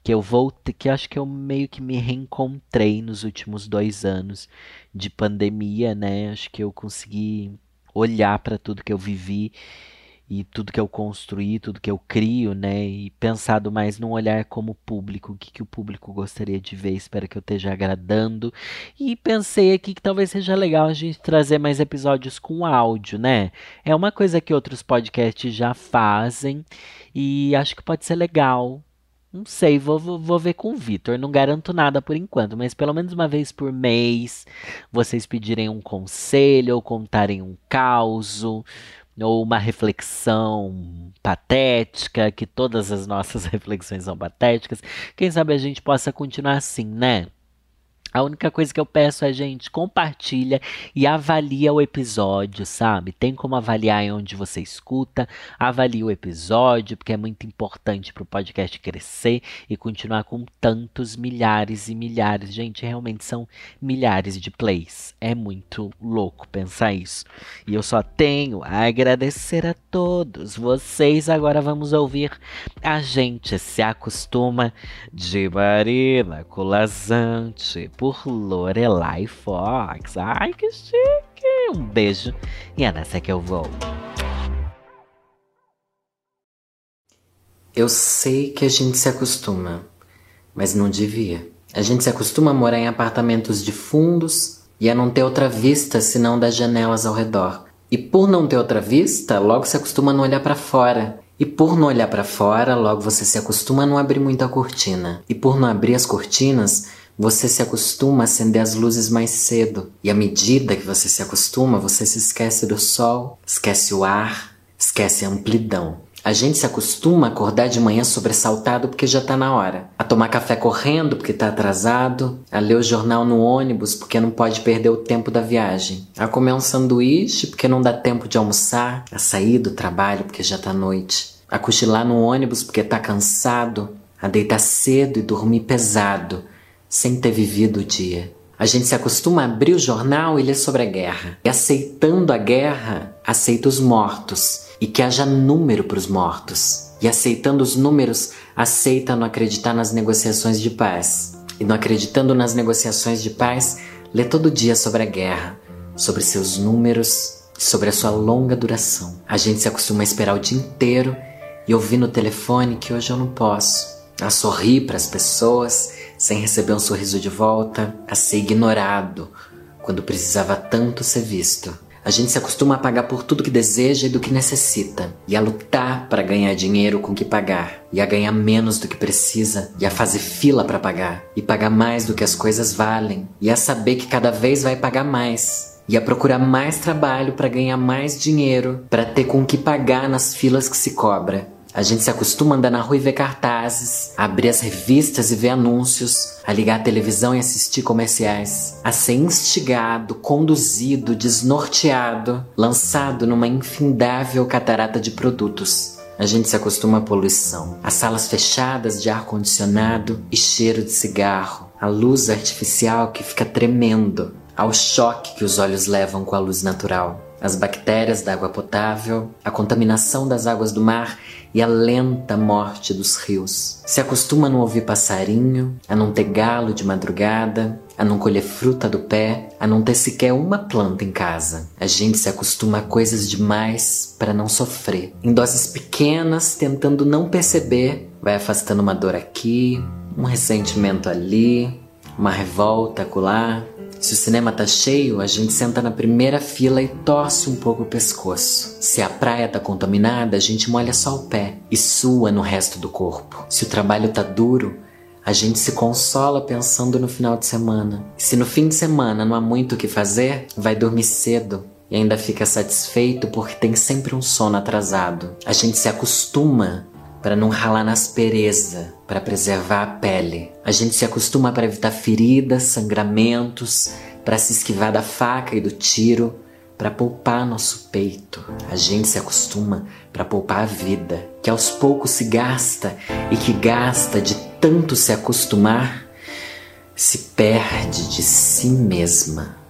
que eu voltei, que acho que eu meio que me reencontrei nos últimos dois anos de pandemia, né? Acho que eu consegui olhar para tudo que eu vivi e tudo que eu construí, tudo que eu crio, né? E pensado mais num olhar como público, o que, que o público gostaria de ver, espero que eu esteja agradando. E pensei aqui que talvez seja legal a gente trazer mais episódios com áudio, né? É uma coisa que outros podcasts já fazem e acho que pode ser legal. Não sei, vou, vou, vou ver com o Vitor. Não garanto nada por enquanto, mas pelo menos uma vez por mês vocês pedirem um conselho ou contarem um caos ou uma reflexão patética, que todas as nossas reflexões são patéticas. Quem sabe a gente possa continuar assim, né? A única coisa que eu peço é, gente, compartilha e avalia o episódio, sabe? Tem como avaliar onde você escuta, avalie o episódio, porque é muito importante para o podcast crescer e continuar com tantos milhares e milhares. Gente, realmente são milhares de plays. É muito louco pensar isso. E eu só tenho a agradecer a todos vocês. Agora vamos ouvir a gente se acostuma de Marina Colazante por Lorelai Fox. Ai, que chique! Um beijo e é nessa que eu vou. Eu sei que a gente se acostuma, mas não devia. A gente se acostuma a morar em apartamentos de fundos e a não ter outra vista senão das janelas ao redor. E por não ter outra vista, logo se acostuma a não olhar para fora. E por não olhar para fora, logo você se acostuma a não abrir muito a cortina. E por não abrir as cortinas, você se acostuma a acender as luzes mais cedo. E à medida que você se acostuma, você se esquece do sol, esquece o ar, esquece a amplidão. A gente se acostuma a acordar de manhã sobressaltado porque já tá na hora, a tomar café correndo porque tá atrasado, a ler o jornal no ônibus porque não pode perder o tempo da viagem, a comer um sanduíche porque não dá tempo de almoçar, a sair do trabalho porque já tá noite, a cochilar no ônibus porque tá cansado, a deitar cedo e dormir pesado, sem ter vivido o dia. A gente se acostuma a abrir o jornal e ler sobre a guerra. E aceitando a guerra, aceita os mortos. E que haja número para os mortos. E aceitando os números, aceita não acreditar nas negociações de paz. E não acreditando nas negociações de paz, lê todo dia sobre a guerra, sobre seus números, sobre a sua longa duração. A gente se acostuma a esperar o dia inteiro e ouvir no telefone que hoje eu não posso. A sorrir para as pessoas sem receber um sorriso de volta, a ser ignorado quando precisava tanto ser visto. A gente se acostuma a pagar por tudo que deseja e do que necessita, e a lutar para ganhar dinheiro com que pagar, e a ganhar menos do que precisa, e a fazer fila para pagar, e pagar mais do que as coisas valem, e a saber que cada vez vai pagar mais, e a procurar mais trabalho para ganhar mais dinheiro, para ter com que pagar nas filas que se cobra, a gente se acostuma a andar na rua e ver cartazes, a abrir as revistas e ver anúncios, a ligar a televisão e assistir comerciais, a ser instigado, conduzido, desnorteado, lançado numa infindável catarata de produtos. A gente se acostuma à poluição, a salas fechadas de ar condicionado e cheiro de cigarro, a luz artificial que fica tremendo, ao choque que os olhos levam com a luz natural, as bactérias da água potável, a contaminação das águas do mar e a lenta morte dos rios. Se acostuma a não ouvir passarinho, a não ter galo de madrugada, a não colher fruta do pé, a não ter sequer uma planta em casa. A gente se acostuma a coisas demais para não sofrer. Em doses pequenas, tentando não perceber, vai afastando uma dor aqui, um ressentimento ali, uma revolta acolá, se o cinema tá cheio, a gente senta na primeira fila e torce um pouco o pescoço. Se a praia tá contaminada, a gente molha só o pé e sua no resto do corpo. Se o trabalho tá duro, a gente se consola pensando no final de semana. Se no fim de semana não há muito o que fazer, vai dormir cedo e ainda fica satisfeito porque tem sempre um sono atrasado. A gente se acostuma para não ralar na aspereza, para preservar a pele. A gente se acostuma para evitar feridas, sangramentos, para se esquivar da faca e do tiro, para poupar nosso peito. A gente se acostuma para poupar a vida, que aos poucos se gasta e que gasta de tanto se acostumar, se perde de si mesma.